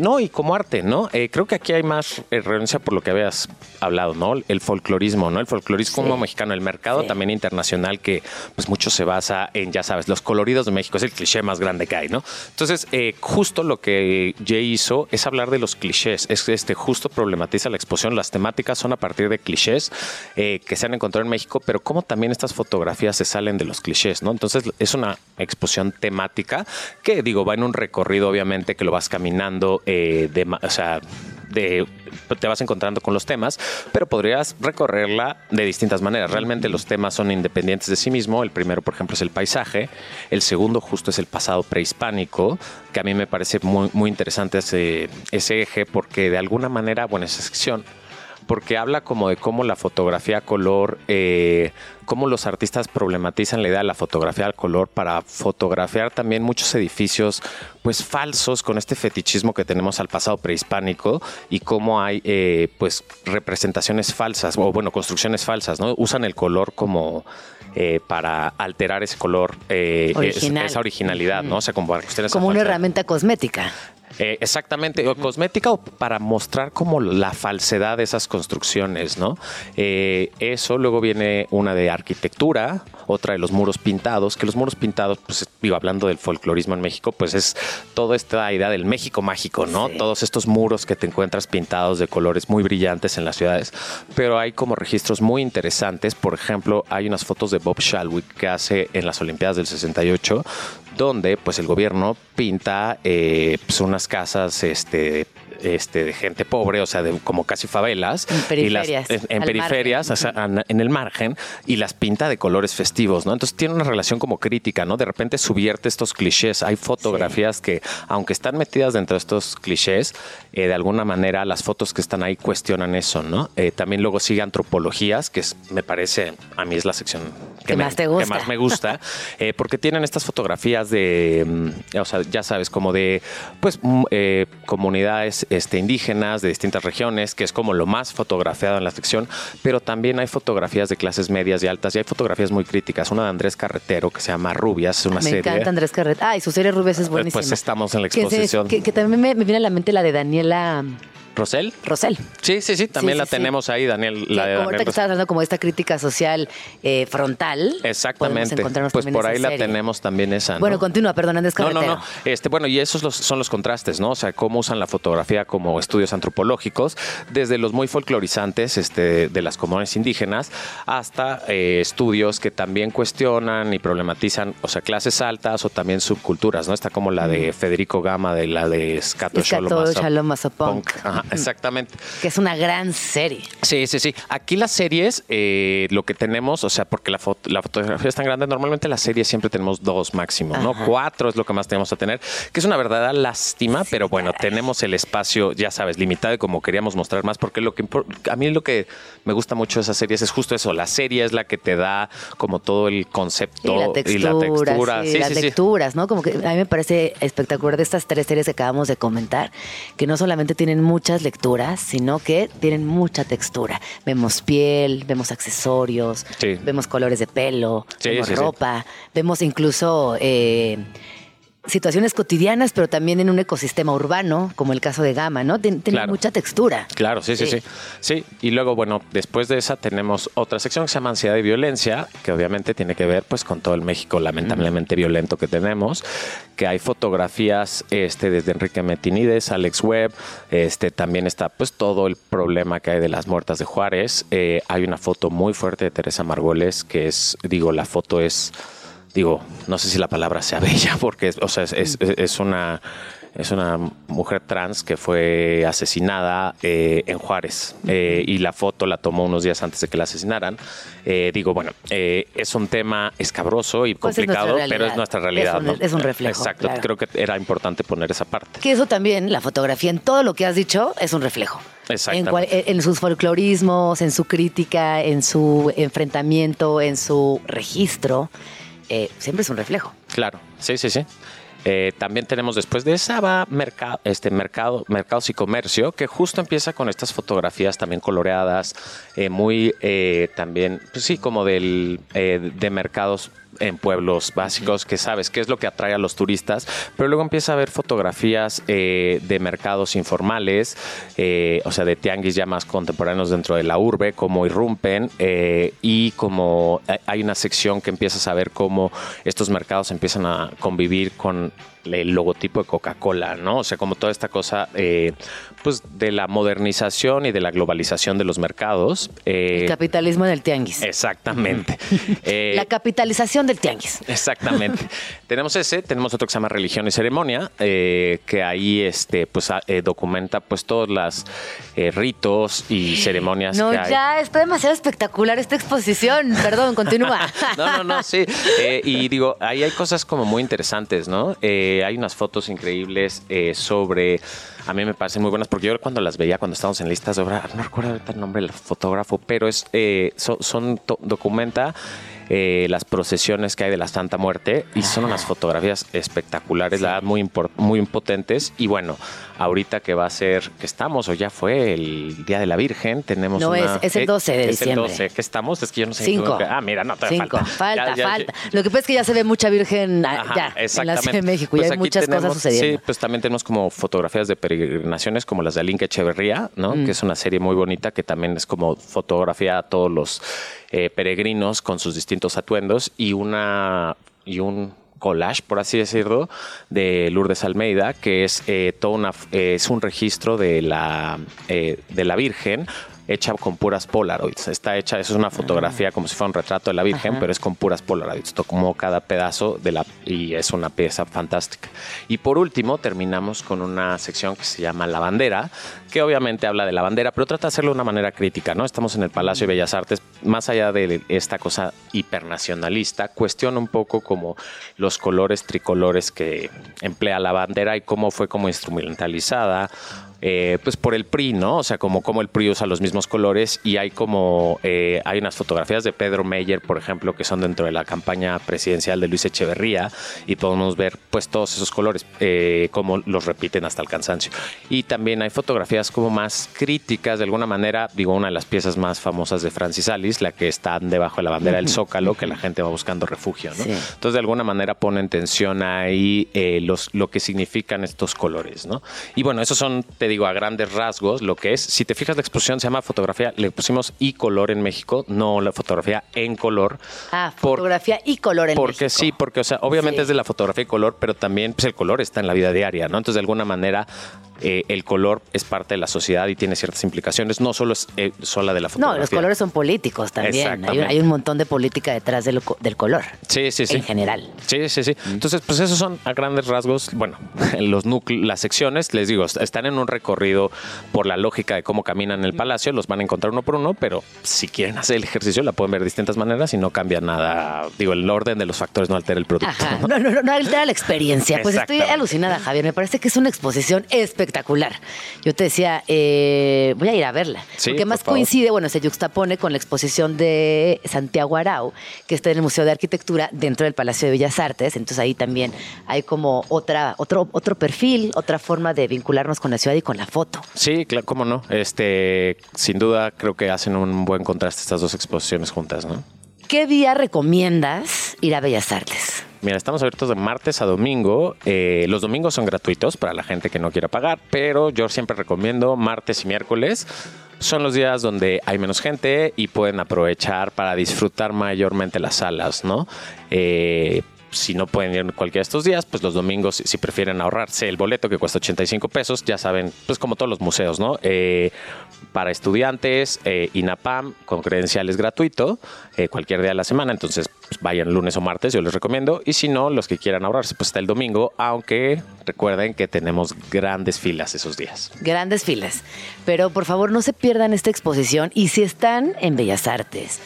No, y como arte, ¿no? Creo que aquí hay más renuncia por lo que habías hablado, ¿no? El folclorismo, ¿no? El folclorismo Sí. mexicano, el mercado Sí. también internacional que pues mucho se basa en, ya sabes, los coloridos de México, es el cliché más grande que hay, ¿no? Entonces, eh, justo lo que Jay hizo es hablar de los clichés, es este justo problematiza la exposición, las temáticas son a partir de clichés eh, que se han encontrado en México, pero cómo también estas fotografías se salen de los clichés, ¿no? Entonces, es una exposición temática que, digo, va en un recorrido, obviamente, que lo vas caminando, eh, de, o sea, de, te vas encontrando con los temas, pero podrías recorrerla de distintas maneras. Realmente los temas son independientes de sí mismo. El primero, por ejemplo, es el paisaje. El segundo justo es el pasado prehispánico, que a mí me parece muy, muy interesante ese, ese eje porque de alguna manera, bueno, esa sección porque habla como de cómo la fotografía a color, eh, cómo los artistas problematizan la idea de la fotografía al color para fotografiar también muchos edificios pues falsos con este fetichismo que tenemos al pasado prehispánico y cómo hay eh, pues representaciones falsas o bueno construcciones falsas, ¿no? Usan el color como eh, para alterar ese color, esa originalidad, ¿no? O sea, como, como una herramienta cosmética. Eh, exactamente, o cosmética o para mostrar como la falsedad de esas construcciones, ¿no? Eh, eso, luego viene una de arquitectura, otra de los muros pintados, que los muros pintados, pues digo, hablando del folclorismo en México, pues es toda esta idea del México mágico, ¿no? Todos estos muros que te encuentras pintados de colores muy brillantes en las ciudades, pero hay como registros muy interesantes, por ejemplo, hay unas fotos de Bob Shalwick que hace en las Olimpiadas del 68, donde pues el gobierno pinta eh, pues, unas casas este, este, de gente pobre, o sea, de, como casi favelas. En periferias. en, periferias, en el margen, y las pinta de colores festivos, ¿no? Entonces tiene una relación como crítica, ¿no? De repente subierte estos clichés. Hay fotografías que, aunque están metidas dentro de estos clichés, eh, de alguna manera las fotos que están ahí cuestionan eso, ¿no? Eh, también luego sigue antropologías, que me parece, a mí es la sección que, más, te gusta? que más me gusta, eh, porque tienen estas fotografías de, mm, o sea, ya sabes, como de, pues, mm, comunidades este, indígenas de distintas regiones, que es como lo más fotografiado en la sección, pero también hay fotografías de clases medias y altas y hay fotografías muy críticas. Una de Andrés Carretero que se llama Rubias, es una serie. Me encanta Andrés Carretero. Ah, y su serie Rubias es buenísima. Pues estamos en la exposición. Que, también me, me, viene a la mente la de Daniela. ¿Rosel? Rosel. Sí, sí, sí, también la tenemos ahí, Daniel. La como ahorita que estás hablando como esta crítica social eh, frontal. Exactamente. Pues por ahí la tenemos también esa. Bueno, continúa, perdón, Andrés No, no, no. Este, bueno, y esos son los contrastes, ¿no? O sea, cómo usan la fotografía como estudios antropológicos, desde los muy folclorizantes este, de las comunidades indígenas hasta eh, estudios que también cuestionan y problematizan, o sea, clases altas o también subculturas, ¿no? Está como la de Federico Gama, de la de Scato Shalom Ajá, exactamente. Que es una gran serie. Sí, sí, sí. Aquí las series, eh, lo que tenemos, o sea, porque la, la fotografía es tan grande, normalmente las series siempre tenemos dos máximo, ¿no? Cuatro es lo que más tenemos a tener, que es una verdadera lástima, pero bueno, tenemos el espacio, ya sabes, limitado y como queríamos mostrar más, porque lo que a mí lo que me gusta mucho de esas series es justo eso, la serie es la que te da como todo el concepto y la textura. Sí, las lecturas, ¿no? Como que a mí me parece espectacular de estas tres series que acabamos de comentar, que no solamente tienen muchas lecturas, sino que tienen mucha textura. Vemos piel, vemos accesorios, vemos colores de pelo, vemos ropa, vemos incluso eh, situaciones cotidianas, pero también en un ecosistema urbano, como el caso de Gama, ¿no? Tiene mucha textura. Claro, sí, sí, sí, sí. y luego, bueno, después de esa tenemos otra sección que se llama Ansiedad y Violencia, que obviamente tiene que ver pues con todo el México lamentablemente violento que tenemos, que hay fotografías este, desde Enrique Metinides, Alex Webb, este, también está pues todo el problema que hay de las muertas de Juárez. Eh, hay una foto muy fuerte de Teresa Margoles, que es, digo, la foto es digo, no sé si la palabra sea bella, porque o sea, es, una es una mujer trans que fue asesinada eh, en Juárez eh, y la foto la tomó unos días antes de que la asesinaran. Eh, digo, bueno, es un tema escabroso y pues complicado, pero es nuestra realidad. Es un, reflejo. Exacto, creo que era importante poner esa parte. Que eso también, la fotografía en todo lo que has dicho es un reflejo. En, en, sus folclorismos, en su crítica, en su enfrentamiento, en su registro. Eh, siempre es un reflejo. Claro, sí, sí, sí. Eh, también tenemos después de esa va mercado, este mercado, mercados y comercio, que justo empieza con estas fotografías también coloreadas, eh, muy también, pues sí, como del, de mercados en pueblos básicos, que sabes qué es lo que atrae a los turistas, pero luego empieza a ver fotografías eh, de mercados informales, eh, o sea, de tianguis ya más contemporáneos dentro de la urbe, cómo irrumpen eh, y como hay una sección que empiezas a ver cómo estos mercados empiezan a convivir con el logotipo de Coca-Cola, ¿no? O sea, como toda esta cosa, eh, pues, de la modernización y de la globalización de los mercados. Eh, el capitalismo del tianguis. Exactamente. Eh, la capitalización del tianguis. Exactamente. tenemos ese, tenemos otro que se llama Religión y Ceremonia, que ahí, este, pues, documenta, pues, todos los ritos y ceremonias no, que hay. ya, está demasiado espectacular esta exposición. Perdón, continúa. no, no, no, sí. y digo, ahí hay cosas como muy interesantes, ¿no? Eh, hay unas fotos increíbles eh, sobre, a mí me parecen muy buenas, porque yo cuando las veía, cuando estábamos en listas de obra, no recuerdo ahorita el nombre del fotógrafo, pero es, eh, son, documenta eh, las procesiones que hay de la Santa Muerte y son unas fotografías espectaculares, la verdad, muy, muy impotentes. Y bueno, ahorita que va a ser, que estamos o ya fue el Día de la Virgen, tenemos no, es, es, el 12 de diciembre. Es el 12, ¿qué estamos? Es que yo no sé. Cinco. ah, mira, no, te Cinco. falta. Falta, falta. Lo que pasa es que ya se ve mucha Virgen ah, ya, en la Ciudad de México y pues hay muchas cosas sucediendo. Sí, pues también tenemos como fotografías de peregrinaciones como las de Alinque Echeverría, ¿no? Mm. Que es una serie muy bonita que también es como fotografía a todos los eh, peregrinos con sus distintos atuendos y una y un collage, por así decirlo, de Lourdes Almeida, que es eh, todo una, es un registro de la, eh, de la Virgen hecha con puras Polaroids. Está hecha, eso es una fotografía como si fuera un retrato de la Virgen, pero es con puras Polaroids. Tomó cada pedazo de la y es una pieza fantástica. Y por último, terminamos con una sección que se llama La Bandera, que obviamente habla de la bandera, pero trata de hacerlo de una manera crítica, ¿no? Estamos en el Palacio de Bellas Artes, más allá de esta cosa hipernacionalista, cuestiona un poco como los colores tricolores que emplea la bandera y cómo fue como instrumentalizada eh, pues por el PRI, ¿no? O sea, como, como el PRI usa los mismos colores y hay como, eh, hay unas fotografías de Pedro Meyer, por ejemplo, que son dentro de la campaña presidencial de Luis Echeverría y podemos ver pues todos esos colores, eh, como los repiten hasta el cansancio. Y también hay fotografías como más críticas, de alguna manera, digo, una de las piezas más famosas de Francis Alice, la que está debajo de la bandera del Zócalo, que la gente va buscando refugio, ¿no? Entonces, de alguna manera ponen tensión ahí los, lo que significan estos colores, ¿no? Y bueno, esos son, digo a grandes rasgos lo que es. Si te fijas, la exposición se llama fotografía, le pusimos y color en México, no la fotografía en color. Ah, fotografía y color en porque México. Porque sí, porque, o sea, obviamente es de la fotografía y color, pero también pues, el color está en la vida diaria, ¿no? Entonces, de alguna manera, eh, el color es parte de la sociedad y tiene ciertas implicaciones, no solo es eh, sola de la fotografía. No, los colores son políticos también. Hay, un montón de política detrás del, color. Sí, sí, sí. En general. Sí, sí, sí. Entonces, pues esos son a grandes rasgos, bueno, los las secciones, les digo, están en un recorrido por la lógica de cómo caminan en el palacio, los van a encontrar uno por uno, pero si quieren hacer el ejercicio, la pueden ver de distintas maneras y no cambia nada. Digo, el orden de los factores no altera el producto. ¿no? No, no, no, altera la experiencia. Pues estoy alucinada, Javier. Me parece que es una exposición espectacular espectacular. Yo te decía, eh, voy a ir a verla. porque más coincide, bueno, se juxtapone con la exposición de Santiago Arau, que está en el Museo de Arquitectura dentro del Palacio de Bellas Artes. Entonces ahí también hay como otra, otro, otro perfil, otra forma de vincularnos con la ciudad y con la foto. Sí, claro, cómo no. Este, sin duda creo que hacen un buen contraste estas dos exposiciones juntas, ¿no? ¿Qué día recomiendas ir a Bellas Artes? Mira, estamos abiertos de martes a domingo. Eh, los domingos son gratuitos para la gente que no quiera pagar, pero yo siempre recomiendo martes y miércoles. Son los días donde hay menos gente y pueden aprovechar para disfrutar mayormente las salas, ¿no? Eh, si no pueden ir cualquiera de estos días, pues los domingos, si prefieren ahorrarse el boleto que cuesta 85 pesos, ya saben, pues como todos los museos, ¿no? Eh, para estudiantes, eh, INAPAM con credenciales gratuito, eh, cualquier día de la semana, entonces pues, vayan lunes o martes, yo les recomiendo, y si no, los que quieran ahorrarse, pues está el domingo, aunque recuerden que tenemos grandes filas esos días. Grandes filas, pero por favor no se pierdan esta exposición y si están en Bellas Artes,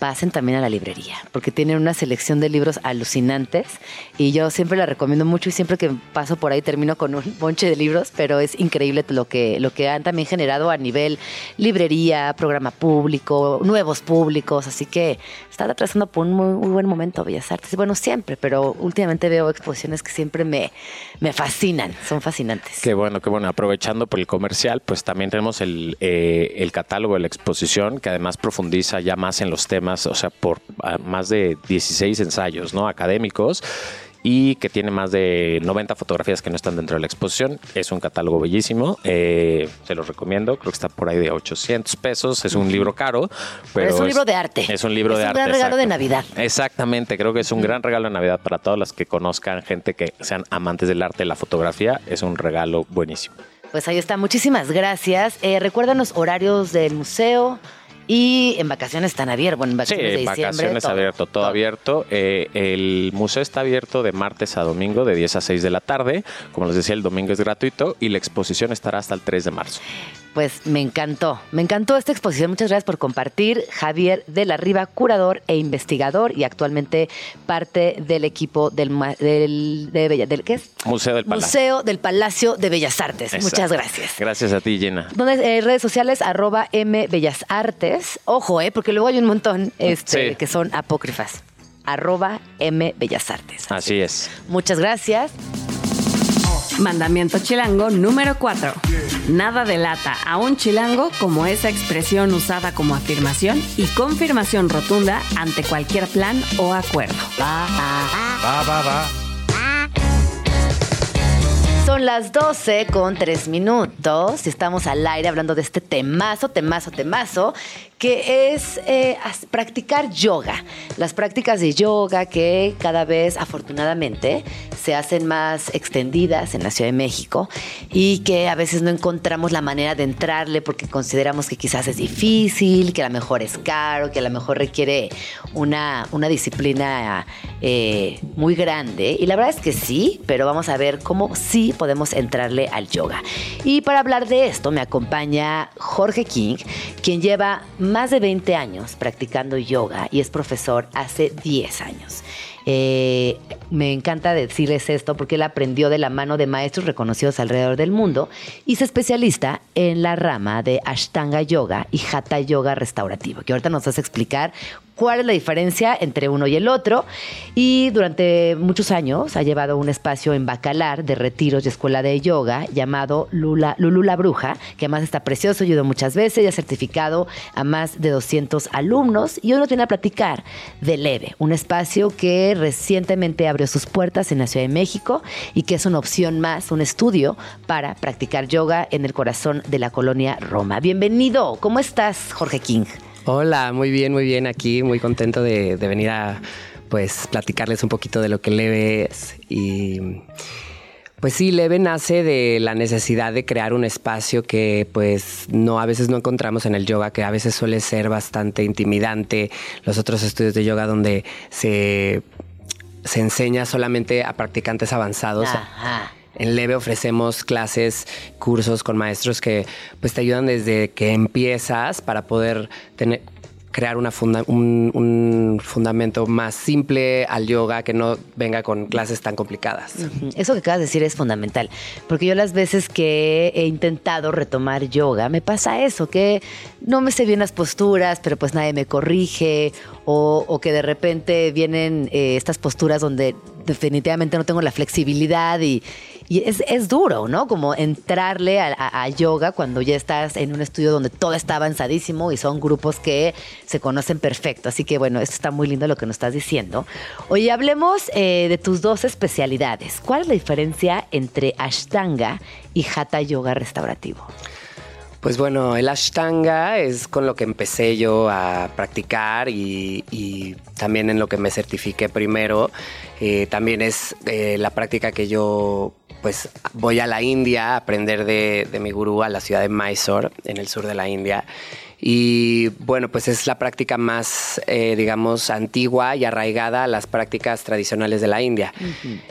pasen también a la librería, porque tienen una selección de libros alucinantes y yo siempre la recomiendo mucho y siempre que paso por ahí termino con un bonche de libros, pero es increíble lo que, lo que han también generado a nivel librería, programa público, nuevos públicos, así que está atravesando por un muy, buen momento Bellas Artes. Bueno, siempre, pero últimamente veo exposiciones que siempre me, me fascinan, son fascinantes. Qué bueno, qué bueno. Aprovechando por el comercial, pues también tenemos el, eh, el catálogo de la exposición que además profundiza ya más en los temas o sea, por más de 16 ensayos, ¿no? Académicos y que tiene más de 90 fotografías que no están dentro de la exposición. Es un catálogo bellísimo, eh, se los recomiendo, creo que está por ahí de 800 pesos, es un libro caro, pero es un libro de arte. Es un libro Es de un arte. gran regalo de. Navidad. Exactamente, creo que es un gran regalo de Navidad para todos los que conozcan, gente que sean amantes del arte, la fotografía, es un regalo buenísimo. Pues ahí está, muchísimas gracias. Eh, recuerdan los horarios del museo y en vacaciones están abiertos. Bueno, en Sí, vacaciones de diciembre. vacaciones todo, abierto, todo, abierto. Eh, el museo está abierto de martes a domingo de 10 a 6 de la tarde. Como les decía, el domingo es gratuito y la exposición estará hasta el 3 de marzo. Pues me encantó, me encantó esta exposición. Muchas gracias por compartir. Javier de la Riva, curador e investigador y actualmente parte del equipo del, del, de Bella- del ¿qué es? Museo del Palacio. Museo del Palacio de Bellas Artes. Exacto. Muchas gracias. Gracias a ti, Jenna. ¿Dónde, eh, redes sociales, arroba M Bellas Artes. Ojo, eh, porque luego hay un montón este, Sí. que son apócrifas. Arroba M Bellas Artes. Así es. Muchas gracias. Mandamiento chilango número 4. Nada delata a un chilango como esa expresión usada como afirmación y confirmación rotunda ante cualquier plan o acuerdo. Va, va, va. Son las 12 con 3 minutos y estamos al aire hablando de este temazo, temazo, temazo, que es eh, practicar yoga. Las prácticas de yoga que cada vez, afortunadamente, se hacen más extendidas en la Ciudad de México y que a veces no encontramos la manera de entrarle porque consideramos que quizás es difícil, que a lo mejor es caro, que a lo mejor requiere una, una disciplina eh, muy grande. Y la verdad es que sí, pero vamos a ver cómo sí podemos entrarle al yoga. Y para hablar de esto me acompaña Jorge King, quien lleva más de 20 años practicando yoga y es profesor hace 10 años. Eh, me encanta decirles esto porque él aprendió de la mano de maestros reconocidos alrededor del mundo y es especialista en la rama de Ashtanga Yoga y Hatha Yoga restaurativo, que ahorita nos vas a explicar cuál es la diferencia entre uno y el otro. Y durante muchos años ha llevado un espacio en Bacalar de retiros y escuela de yoga llamado Lula, Lulú la Bruja, que además está precioso, ayudó muchas veces y ha certificado a más de 200 alumnos. Y hoy nos viene a platicar de Leve, un espacio que recientemente abrió sus puertas en la Ciudad de México y que es una opción más, un estudio para practicar yoga en el corazón de la colonia Roma. Bienvenido, ¿cómo estás, Jorge King? Hola, muy bien, muy bien aquí, muy contento de, de venir a pues platicarles un poquito de lo que Leve es y pues sí, Leve nace de la necesidad de crear un espacio que pues no a veces no encontramos en el yoga, que a veces suele ser bastante intimidante, los otros estudios de yoga donde se se enseña solamente a practicantes avanzados. Ajá. En Leve ofrecemos clases, cursos con maestros que pues te ayudan desde que empiezas para poder tener crear una un, un fundamento más simple al yoga que no venga con clases tan complicadas. Eso que acabas de decir es fundamental, porque yo las veces que he intentado retomar yoga, me pasa eso, que no me sé bien las posturas, pero pues nadie me corrige, o, o que de repente vienen eh, estas posturas donde definitivamente no tengo la flexibilidad y, y es, es duro, ¿no? Como entrarle a, yoga cuando ya estás en un estudio donde todo está avanzadísimo y son grupos que se conocen perfecto. Así que bueno, esto está muy lindo lo que nos estás diciendo. Oye, hablemos eh, de tus dos especialidades. ¿Cuál es la diferencia entre Ashtanga y Hatha Yoga restaurativo? Pues bueno, el Ashtanga es con lo que empecé yo a practicar y, y también en lo que me certifiqué primero. Eh, también es eh, la práctica que yo pues voy a la India a aprender de, de mi gurú a la ciudad de Mysore, en el sur de la India. Y bueno, pues es la práctica más, eh, digamos, antigua y arraigada a las prácticas tradicionales de la India.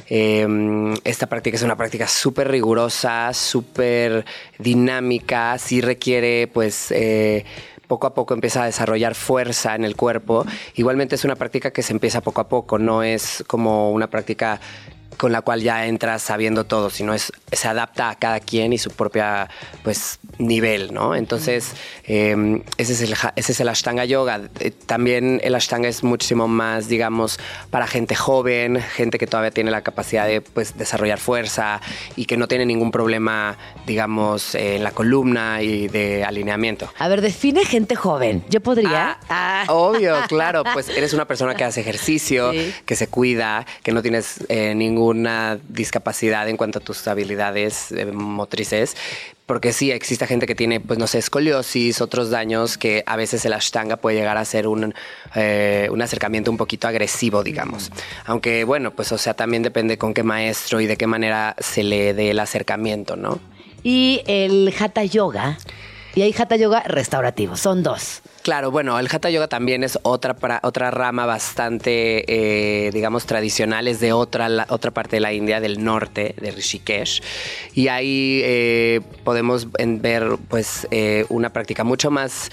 Eh, esta práctica es una práctica súper rigurosa, súper dinámica, sí requiere pues... eh, poco a poco empieza a desarrollar fuerza en el cuerpo. Igualmente es una práctica que se empieza poco a poco, no es como una práctica con la cual ya entras sabiendo todo, sino es, se adapta a cada quien y su propia pues, nivel, ¿no? Entonces, eh, ese, es el, ese es el Ashtanga Yoga. Eh, También el Ashtanga es muchísimo más, digamos, para gente joven, gente que todavía tiene la capacidad de pues, desarrollar fuerza y que no tiene ningún problema, digamos, eh, en la columna y de alineamiento. A ver, define gente joven. Yo podría. Ah. Obvio, claro, pues eres una persona que hace ejercicio, Sí. que se cuida, que no tienes eh, ninguna discapacidad en cuanto a tus habilidades eh, motrices. Porque sí, existe gente que tiene, pues no sé, escoliosis, otros daños que a veces el ashtanga puede llegar a ser un, eh, un acercamiento un poquito agresivo, digamos. Aunque bueno, pues o sea, también depende con qué maestro y de qué manera se le dé el acercamiento, ¿no? Y el Hatha Yoga. Y hay Hatha Yoga restaurativo. Son dos. Claro, bueno, el Hatha Yoga también es otra, otra rama bastante, eh, digamos, tradicional, es de otra, otra parte de la India, del norte, de Rishikesh. Y ahí eh, podemos ver, pues, eh, una práctica mucho más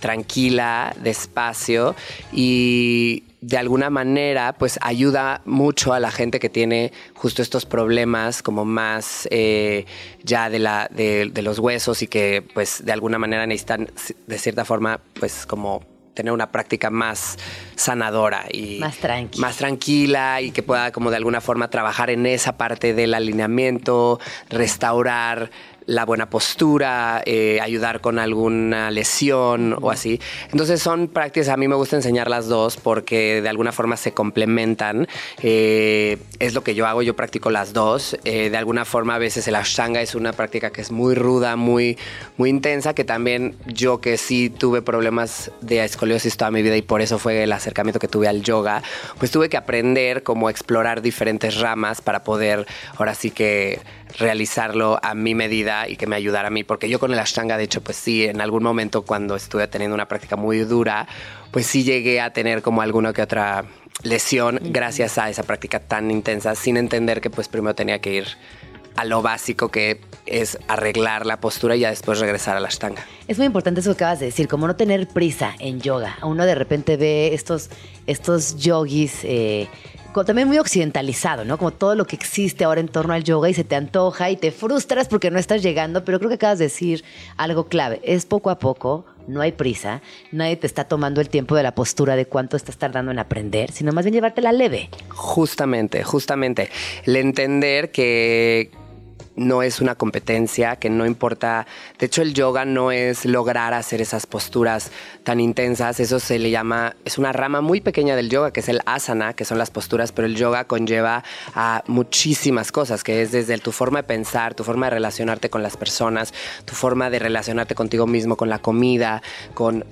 tranquila, despacio y de alguna manera pues ayuda mucho a la gente que tiene justo estos problemas como más eh, ya de, la, de, de los huesos y que pues de alguna manera necesitan de cierta forma pues como tener una práctica más sanadora y Más tranqui. más tranquila y que pueda como de alguna forma trabajar en esa parte del alineamiento, restaurar la buena postura, eh, ayudar con alguna lesión o así. Entonces son prácticas, a mí me gusta enseñar las dos porque de alguna forma se complementan. Eh, es lo que yo hago, yo practico las dos. Eh, de alguna forma a veces el ashtanga es una práctica que es muy ruda, muy, muy intensa, que también yo que sí tuve problemas de escoliosis toda mi vida y por eso fue el acercamiento que tuve al yoga, pues tuve que aprender cómo explorar diferentes ramas para poder ahora sí que realizarlo a mi medida y que me ayudara a mí, porque yo con el ashtanga, de hecho, pues sí, en algún momento cuando estuve teniendo una práctica muy dura, pues sí llegué a tener como alguna que otra lesión gracias a esa práctica tan intensa, sin entender que pues primero tenía que ir a lo básico que es arreglar la postura y ya después regresar a la ashtanga. Es muy importante eso que acabas de decir, como no tener prisa en yoga. Uno de repente ve estos, estos yogis eh, también muy occidentalizado, ¿no? Como todo lo que existe ahora en torno al yoga y se te antoja y te frustras porque no estás llegando, pero creo que acabas de decir algo clave. Es poco a poco, no hay prisa, nadie te está tomando el tiempo de la postura de cuánto estás tardando en aprender, sino más bien llevártela leve. Justamente, justamente. El entender que no es una competencia, que no importa. De hecho, el yoga no es lograr hacer esas posturas tan intensas. Eso se le llama, es una rama muy pequeña del yoga, que es el asana, que son las posturas, pero el yoga conlleva a muchísimas cosas, que es desde tu forma de pensar, tu forma de relacionarte con las personas, tu forma de relacionarte contigo mismo, con la comida, con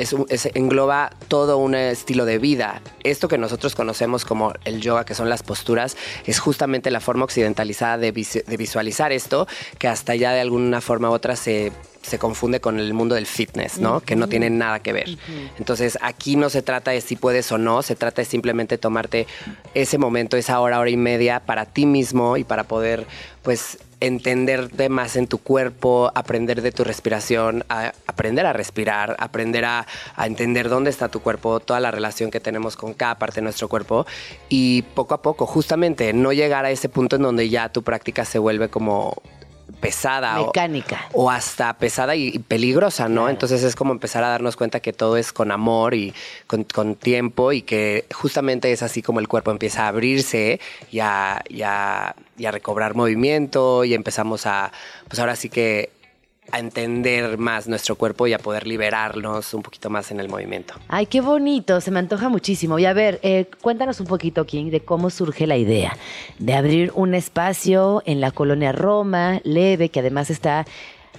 engloba todo un estilo de vida. Esto que nosotros conocemos como el yoga, que son las posturas, es justamente la forma occidentalizada de visualizar esto, que hasta ya de alguna forma u otra se se confunde con el mundo del fitness, ¿no? Que no tiene nada que ver. Entonces, aquí no se trata de si puedes o no, se trata de simplemente tomarte ese momento, esa hora, hora y media para ti mismo y para poder, pues, entenderte más en tu cuerpo, aprender de tu respiración, a- aprender a respirar, aprender a, a entender dónde está tu cuerpo, toda la relación que tenemos con cada parte de nuestro cuerpo y poco a poco, justamente, no llegar a ese punto en donde ya tu práctica se vuelve como pesada o- Mecánica. o hasta pesada y, y peligrosa, ¿no? Claro. Entonces es como empezar a darnos cuenta que todo es con amor y con, con tiempo y que justamente es así como el cuerpo empieza a abrirse y a, y a- y a recobrar movimiento y empezamos a, pues ahora sí que a entender más nuestro cuerpo y a poder liberarnos un poquito más en el movimiento. Ay, qué bonito, se me antoja muchísimo. Y a ver, eh, cuéntanos un poquito, King, de cómo surge la idea de abrir un espacio en la colonia Roma, leve, que además está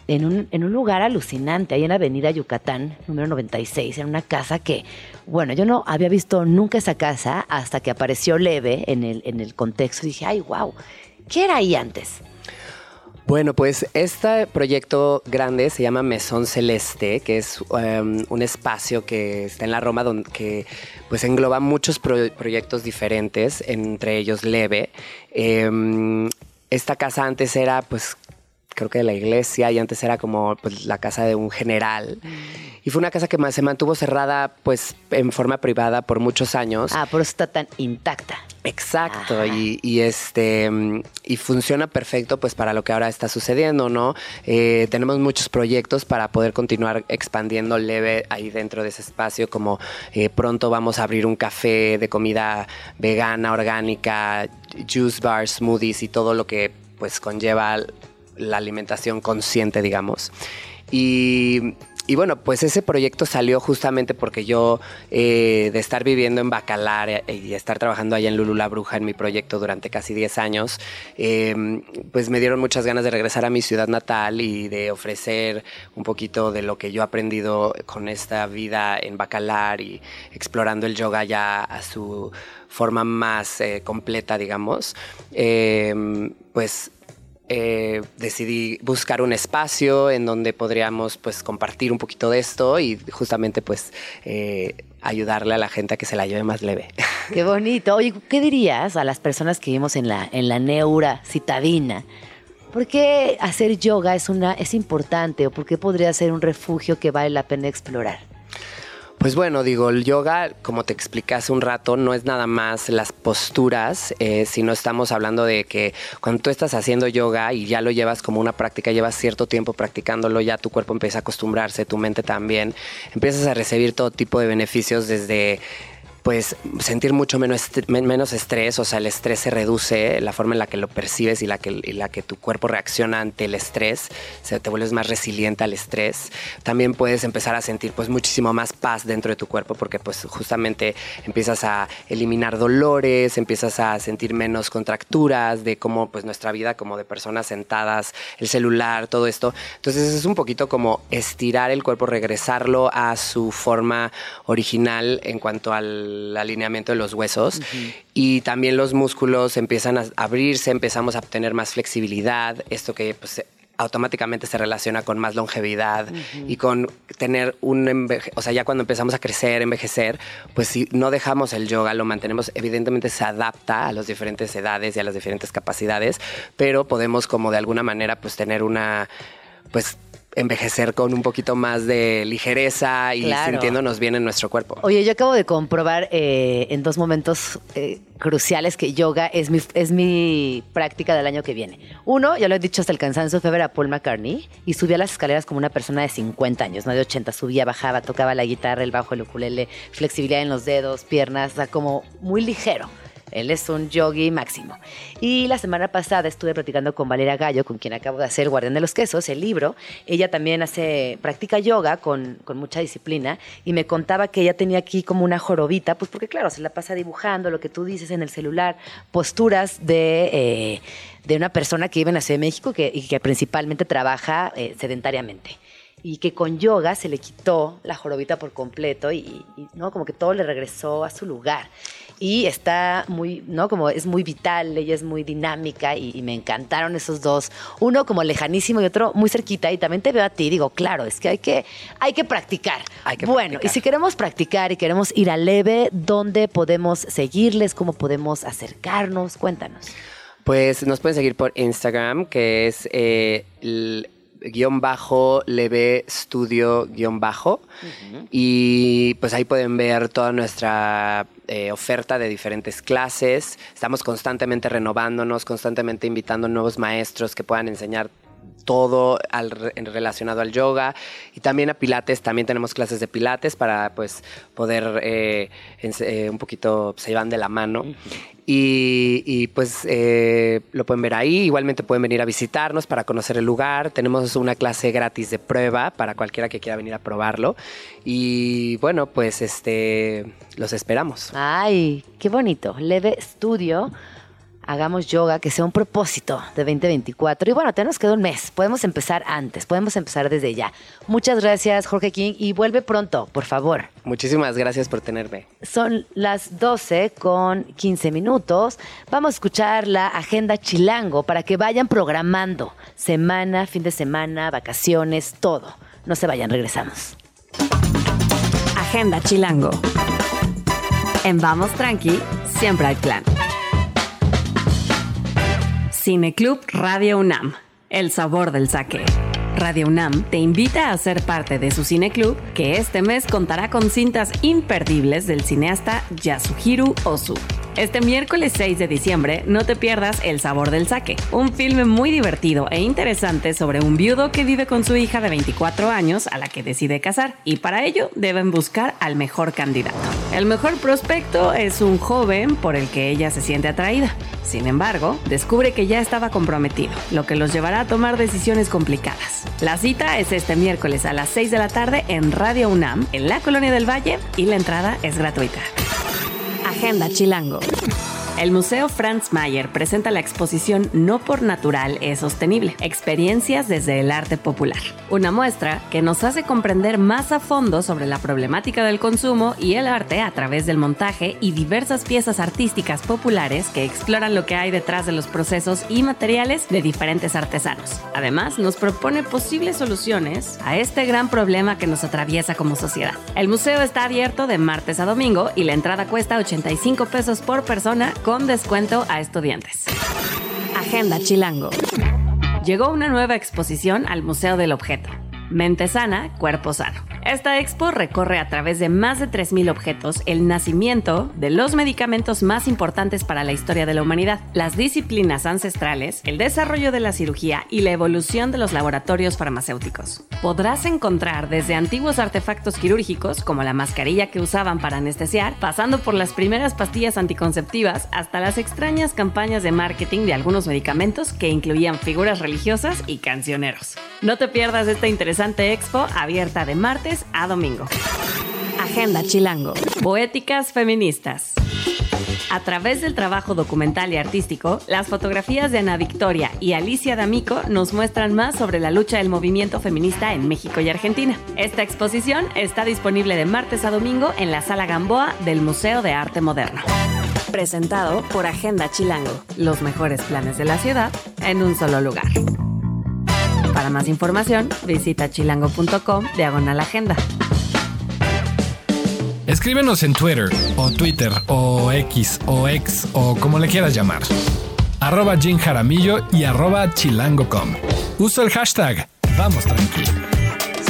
en un, en un lugar alucinante, ahí en Avenida Yucatán, número 96, en una casa que, bueno, yo no había visto nunca esa casa hasta que apareció leve en el, en el contexto. Dije, ay, wow, ¿qué era ahí antes? Bueno, pues este proyecto grande se llama Mesón Celeste, que es um, un espacio que está en la Roma donde que pues engloba muchos pro- proyectos diferentes, entre ellos Leve. Em, esta casa antes era pues creo que de la iglesia y antes era como pues, la casa de un general. Y fue una casa que se mantuvo cerrada pues en forma privada por muchos años. Ah, por eso está tan intacta. Exacto, y, y, este y funciona perfecto pues para lo que ahora está sucediendo, ¿no? Eh, tenemos muchos proyectos para poder continuar expandiendo leve ahí dentro de ese espacio, como eh, pronto vamos a abrir un café de comida vegana, orgánica, juice bar, smoothies y todo lo que pues conlleva la alimentación consciente, digamos. Y, y bueno, pues ese proyecto salió justamente porque yo, eh, de estar viviendo en Bacalar eh, y estar trabajando allá en Lulu la Bruja en mi proyecto durante casi 10 años, eh, pues me dieron muchas ganas de regresar a mi ciudad natal y de ofrecer un poquito de lo que yo he aprendido con esta vida en Bacalar y explorando el yoga ya a su forma más eh, completa, digamos. Eh, pues eh, decidí buscar un espacio en donde podríamos pues compartir un poquito de esto y justamente pues eh, ayudarle a la gente a que se la lleve más leve. Qué bonito. Oye, ¿qué dirías a las personas que vivimos en la, en la neura citadina? ¿Por qué hacer yoga es, una, es importante o por qué podría ser un refugio que vale la pena explorar? Pues bueno, digo, el yoga, como te expliqué hace un rato, no es nada más las posturas, eh, sino estamos hablando de que cuando tú estás haciendo yoga y ya lo llevas como una práctica, llevas cierto tiempo practicándolo, ya tu cuerpo empieza a acostumbrarse, tu mente también, empiezas a recibir todo tipo de beneficios desde pues sentir mucho menos, menos estrés, o sea, el estrés se reduce, la forma en la que lo percibes y la que, la que tu cuerpo reacciona ante el estrés, se te vuelves más resiliente al estrés. También puedes empezar a sentir pues muchísimo más paz dentro de tu cuerpo porque pues justamente empiezas a eliminar dolores, empiezas a sentir menos contracturas de cómo pues nuestra vida como de personas sentadas, el celular, todo esto. Entonces es un poquito como estirar el cuerpo, regresarlo a su forma original en cuanto al alineamiento de los huesos y también los músculos empiezan a abrirse, empezamos a obtener más flexibilidad, esto que pues automáticamente se relaciona con más longevidad y con tener un enveje o sea, ya cuando empezamos a crecer, envejecer, pues si no dejamos el yoga, lo mantenemos, evidentemente se adapta a las diferentes edades y a las diferentes capacidades, pero podemos como de alguna manera pues tener una, pues envejecer con un poquito más de ligereza y Claro. sintiéndonos bien en nuestro cuerpo. Oye, yo acabo de comprobar eh, en dos momentos eh, cruciales que yoga es mi, es mi práctica del año que viene. Uno, ya lo he dicho hasta el cansancio, fue a ver a Paul McCartney y subía las escaleras como una persona de 50 años, no de 80. Subía, bajaba, tocaba la guitarra, el bajo, el ukulele, flexibilidad en los dedos, piernas, o sea, como muy ligero. Él es un yogi máximo. Y la semana pasada estuve platicando con Valeria Gallo, con quien acabo de hacer Guardián de los Quesos, el libro. Ella también hace, practica yoga con, con mucha disciplina y me contaba que ella tenía aquí como una jorobita, pues porque claro, se la pasa dibujando lo que tú dices en el celular, posturas de, eh, de una persona que vive en la Ciudad de México que, y que principalmente trabaja eh, sedentariamente y que con yoga se le quitó la jorobita por completo y, y, no como que todo le regresó a su lugar y está muy no como es muy vital ella es muy dinámica y, y me encantaron esos dos. Uno como lejanísimo y otro muy cerquita. Y también te veo a ti digo claro es que hay que hay que practicar. Hay que bueno practicar. y si queremos practicar y queremos ir a leve dónde podemos seguirles cómo podemos acercarnos cuéntanos. Pues nos pueden seguir por Instagram, que es eh, guion bajo leve estudio guion bajo. Y pues ahí pueden ver toda nuestra eh, oferta de diferentes clases. Estamos constantemente renovándonos, constantemente invitando nuevos maestros que puedan enseñar todo al relacionado al yoga. Y también a pilates también tenemos clases de pilates para pues poder eh, eh, un poquito se llevan de la mano. Y, y, pues eh, lo pueden ver ahí. Igualmente pueden venir a visitarnos para conocer el lugar. Tenemos una clase gratis de prueba para cualquiera que quiera venir a probarlo. Y bueno pues este los esperamos. Ay, qué bonito. Leve Studio. Hagamos yoga, que sea un propósito de 2024. Y bueno, te nos quedó un mes. Podemos empezar antes, podemos empezar desde ya. Muchas gracias, Jorge King, y vuelve pronto, por favor. muchísimas gracias por tenerme Son las 12 con 15 minutos. Vamos a escuchar la agenda chilango para que vayan programando semana, fin de semana, vacaciones, todo. No se vayan, regresamos. Agenda Chilango. En Vamos Tranqui, siempre hay plan. Cineclub Radio UNAM. El sabor del saque. Radio UNAM te invita a ser parte de su cineclub que este mes contará con cintas imperdibles del cineasta Yasuhiro Ozu. Este miércoles 6 de diciembre no te pierdas El sabor del saque, un filme muy divertido e interesante sobre un viudo que vive con su hija de 24 años a la que decide casar y para ello deben buscar al mejor candidato. El mejor prospecto es un joven por el que ella se siente atraída. Sin embargo, descubre que ya estaba comprometido, lo que los llevará a tomar decisiones complicadas. La cita es este miércoles a las 6 de la tarde en Radio UNAM, en la Colonia del Valle, y la entrada es gratuita. Agenda Chilango. El Museo Franz Mayer presenta la exposición No por Natural es Sostenible, experiencias desde el arte popular. Una muestra que nos hace comprender más a fondo sobre la problemática del consumo y el arte a través del montaje y diversas piezas artísticas populares que exploran lo que hay detrás de los procesos y materiales de diferentes artesanos. Además, nos propone posibles soluciones a este gran problema que nos atraviesa como sociedad. El museo está abierto de martes a domingo y la entrada cuesta 85 pesos por persona con descuento a estudiantes. Agenda Chilango. Llegó una nueva exposición al Museo del Objeto. Mente sana, cuerpo sano. Esta expo recorre a través de más de 3.000 objetos el nacimiento de los medicamentos más importantes para la historia de la humanidad, las disciplinas ancestrales, el desarrollo de la cirugía y la evolución de los laboratorios farmacéuticos. Podrás encontrar desde antiguos artefactos quirúrgicos, como la mascarilla que usaban para anestesiar, pasando por las primeras pastillas anticonceptivas hasta las extrañas campañas de marketing de algunos medicamentos que incluían figuras religiosas y cancioneros. No te pierdas esta interesante expo abierta de martes a domingo. Agenda Chilango. Poéticas feministas. A través del trabajo documental y artístico, las fotografías de Ana Victoria y Alicia D'Amico nos muestran más sobre la lucha del movimiento feminista en México y Argentina. Esta exposición está disponible de martes a domingo en la Sala Gamboa del Museo de Arte Moderno. Presentado por Agenda Chilango, los mejores planes de la ciudad en un solo lugar. Para más información, visita chilango.com diagonal agenda. Escríbenos en Twitter o Twitter o X o X o como le quieras llamar. Arroba Jim Jaramillo y arroba chilango.com. Usa el hashtag Vamos Tranquilo.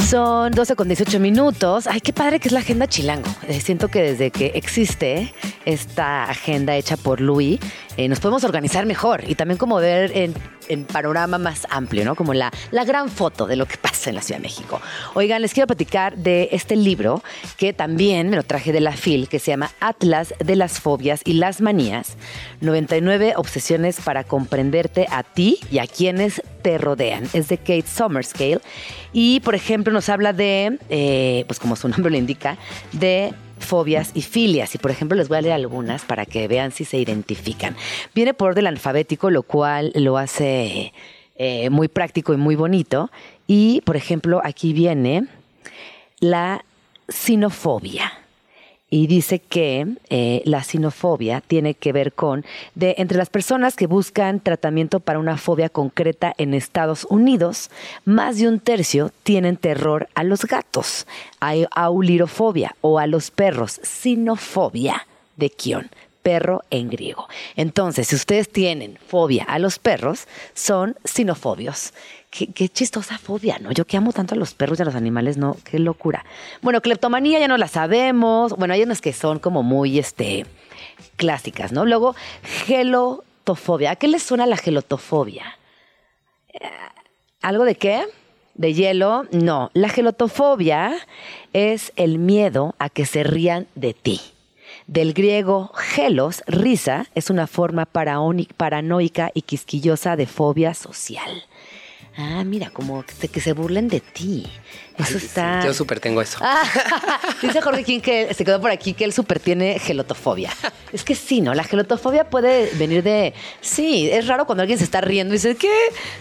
Son 12 con 18 minutos. Ay, qué padre que es la agenda chilango. Eh, siento que desde que existe esta agenda hecha por Louis, eh, nos podemos organizar mejor y también como ver en, en panorama más amplio, ¿no? Como la, la gran foto de lo que pasa en la Ciudad de México. Oigan, les quiero platicar de este libro que también me lo traje de la FIL, que se llama Atlas de las fobias y las manías, 99 obsesiones para comprenderte a ti y a quienes te rodean. Es de Kate Somerscale y, por ejemplo, nos habla de, eh, pues como su nombre lo indica, de fobias y filias. Y por ejemplo, les voy a leer algunas para que vean si se identifican. Viene por orden alfabético, lo cual lo hace eh, muy práctico y muy bonito. Y por ejemplo, aquí viene la sinofobia. Y dice que eh, la sinofobia tiene que ver con de entre las personas que buscan tratamiento para una fobia concreta en Estados Unidos, más de un tercio tienen terror a los gatos, hay aulirofobia o a los perros, sinofobia de Kion, perro en griego. Entonces, si ustedes tienen fobia a los perros, son sinofobios. Qué, chistosa fobia, ¿no? Yo que amo tanto a los perros y a los animales, ¿no? Qué locura. Bueno, cleptomanía ya no la sabemos. Bueno, hay unas que son como muy, este, clásicas, ¿no? Luego, gelotofobia. ¿A qué les suena la gelotofobia? ¿Algo de qué? ¿De hielo? No. La gelotofobia es el miedo a que se rían de ti. Del griego gelos, risa, es una forma paranoica y quisquillosa de fobia social. Ah, mira, como que, que se burlen de ti. Eso Ay, está. Yo súper tengo eso. Ah, dice Jorge King que se quedó por aquí que él súper tiene gelotofobia. Es que sí, ¿no? La gelotofobia puede venir de. Sí, es raro cuando alguien se está riendo y dice, ¿qué?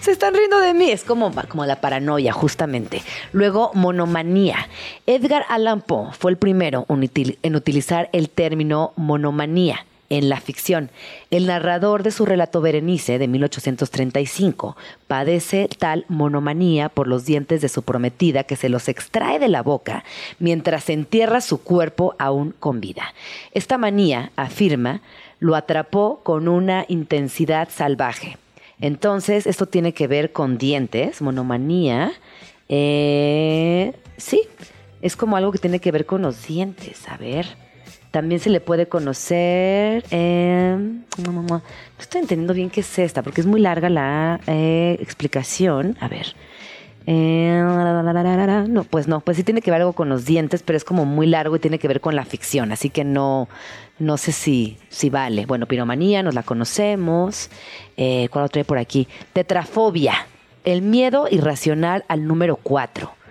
Se están riendo de mí. Es como, como la paranoia, justamente. Luego, monomanía. Edgar Allan Poe fue el primero en utilizar el término monomanía en la ficción. El narrador de su relato Berenice de 1835 padece tal monomanía por los dientes de su prometida que se los extrae de la boca mientras entierra su cuerpo aún con vida. Esta manía, afirma, lo atrapó con una intensidad salvaje. Entonces, esto tiene que ver con dientes, monomanía. Eh, sí, es como algo que tiene que ver con los dientes. A ver. También se le puede conocer. eh, no estoy entendiendo bien qué es esta, porque es muy larga la eh, explicación. A ver. Eh, no, pues no, pues sí tiene que ver algo con los dientes, pero es como muy largo y tiene que ver con la ficción, así que no, no sé si, si vale. Bueno, piromanía, nos la conocemos. Eh, ¿Cuál otra hay por aquí? Tetrafobia, el miedo irracional al número 4.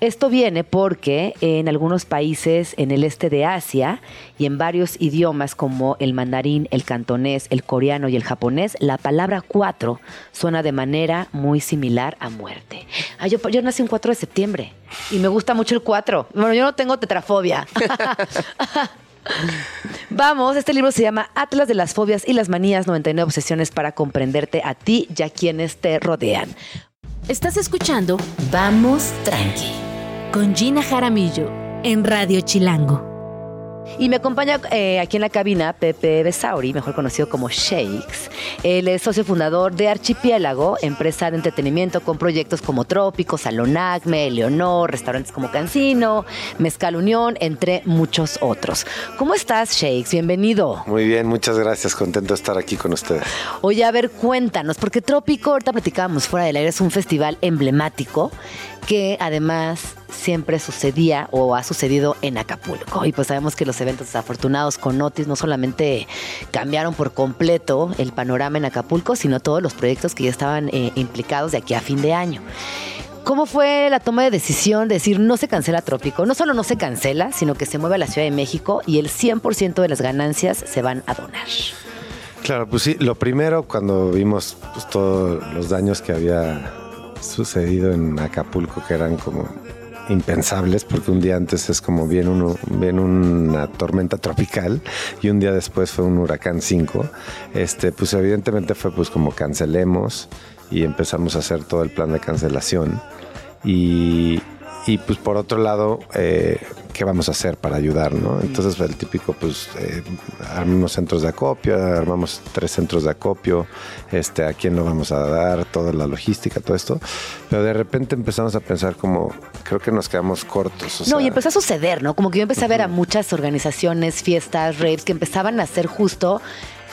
Esto viene porque en algunos países en el este de Asia y en varios idiomas como el mandarín, el cantonés, el coreano y el japonés, la palabra cuatro suena de manera muy similar a muerte. Ah, yo, nací un 4 de septiembre y me gusta mucho el 4. Bueno, yo no tengo tetrafobia. Vamos, este libro se llama Atlas de las fobias y las manías, 99 obsesiones para comprenderte a ti y a quienes te rodean. Estás escuchando Vamos Tranqui con Gina Jaramillo en Radio Chilango. Y me acompaña eh, aquí en la cabina Pepe Besauri, mejor conocido como Shakes. Él es socio fundador de Archipiélago, empresa de entretenimiento con proyectos como Trópico, Salón Acme, Leonor, restaurantes como Cancino, Mezcal Unión, entre muchos otros. ¿Cómo estás, Shakes? Bienvenido. Muy bien, muchas gracias. Contento de estar aquí con ustedes. Oye, a ver, cuéntanos, porque Trópico, ahorita platicábamos fuera del aire, es un festival emblemático que además siempre sucedía o ha sucedido en Acapulco. Y pues sabemos que los eventos desafortunados con Otis no solamente cambiaron por completo el panorama en Acapulco, sino todos los proyectos que ya estaban eh, implicados de aquí a fin de año. ¿Cómo fue la toma de decisión de decir no se cancela Trópico? No solo no se cancela, sino que se mueve a la Ciudad de México y el 100% de las ganancias se van a donar. Claro, pues sí, lo primero cuando vimos pues, todos los daños que había sucedido en Acapulco, que eran como impensables, porque un día antes es como viene, uno, viene una tormenta tropical y un día después fue un huracán 5, este, pues evidentemente fue pues como cancelemos y empezamos a hacer todo el plan de cancelación. Y, y pues por otro lado, eh, ¿qué vamos a hacer para ayudar? ¿no? Entonces el típico, pues eh, armamos centros de acopio, armamos tres centros de acopio, este, a quién lo vamos a dar, toda la logística, todo esto. Pero de repente empezamos a pensar como, creo que nos quedamos cortos. o No, y empezó a suceder, ¿no? Como que yo empecé a ver a muchas organizaciones, fiestas, raves, que empezaban a hacer justo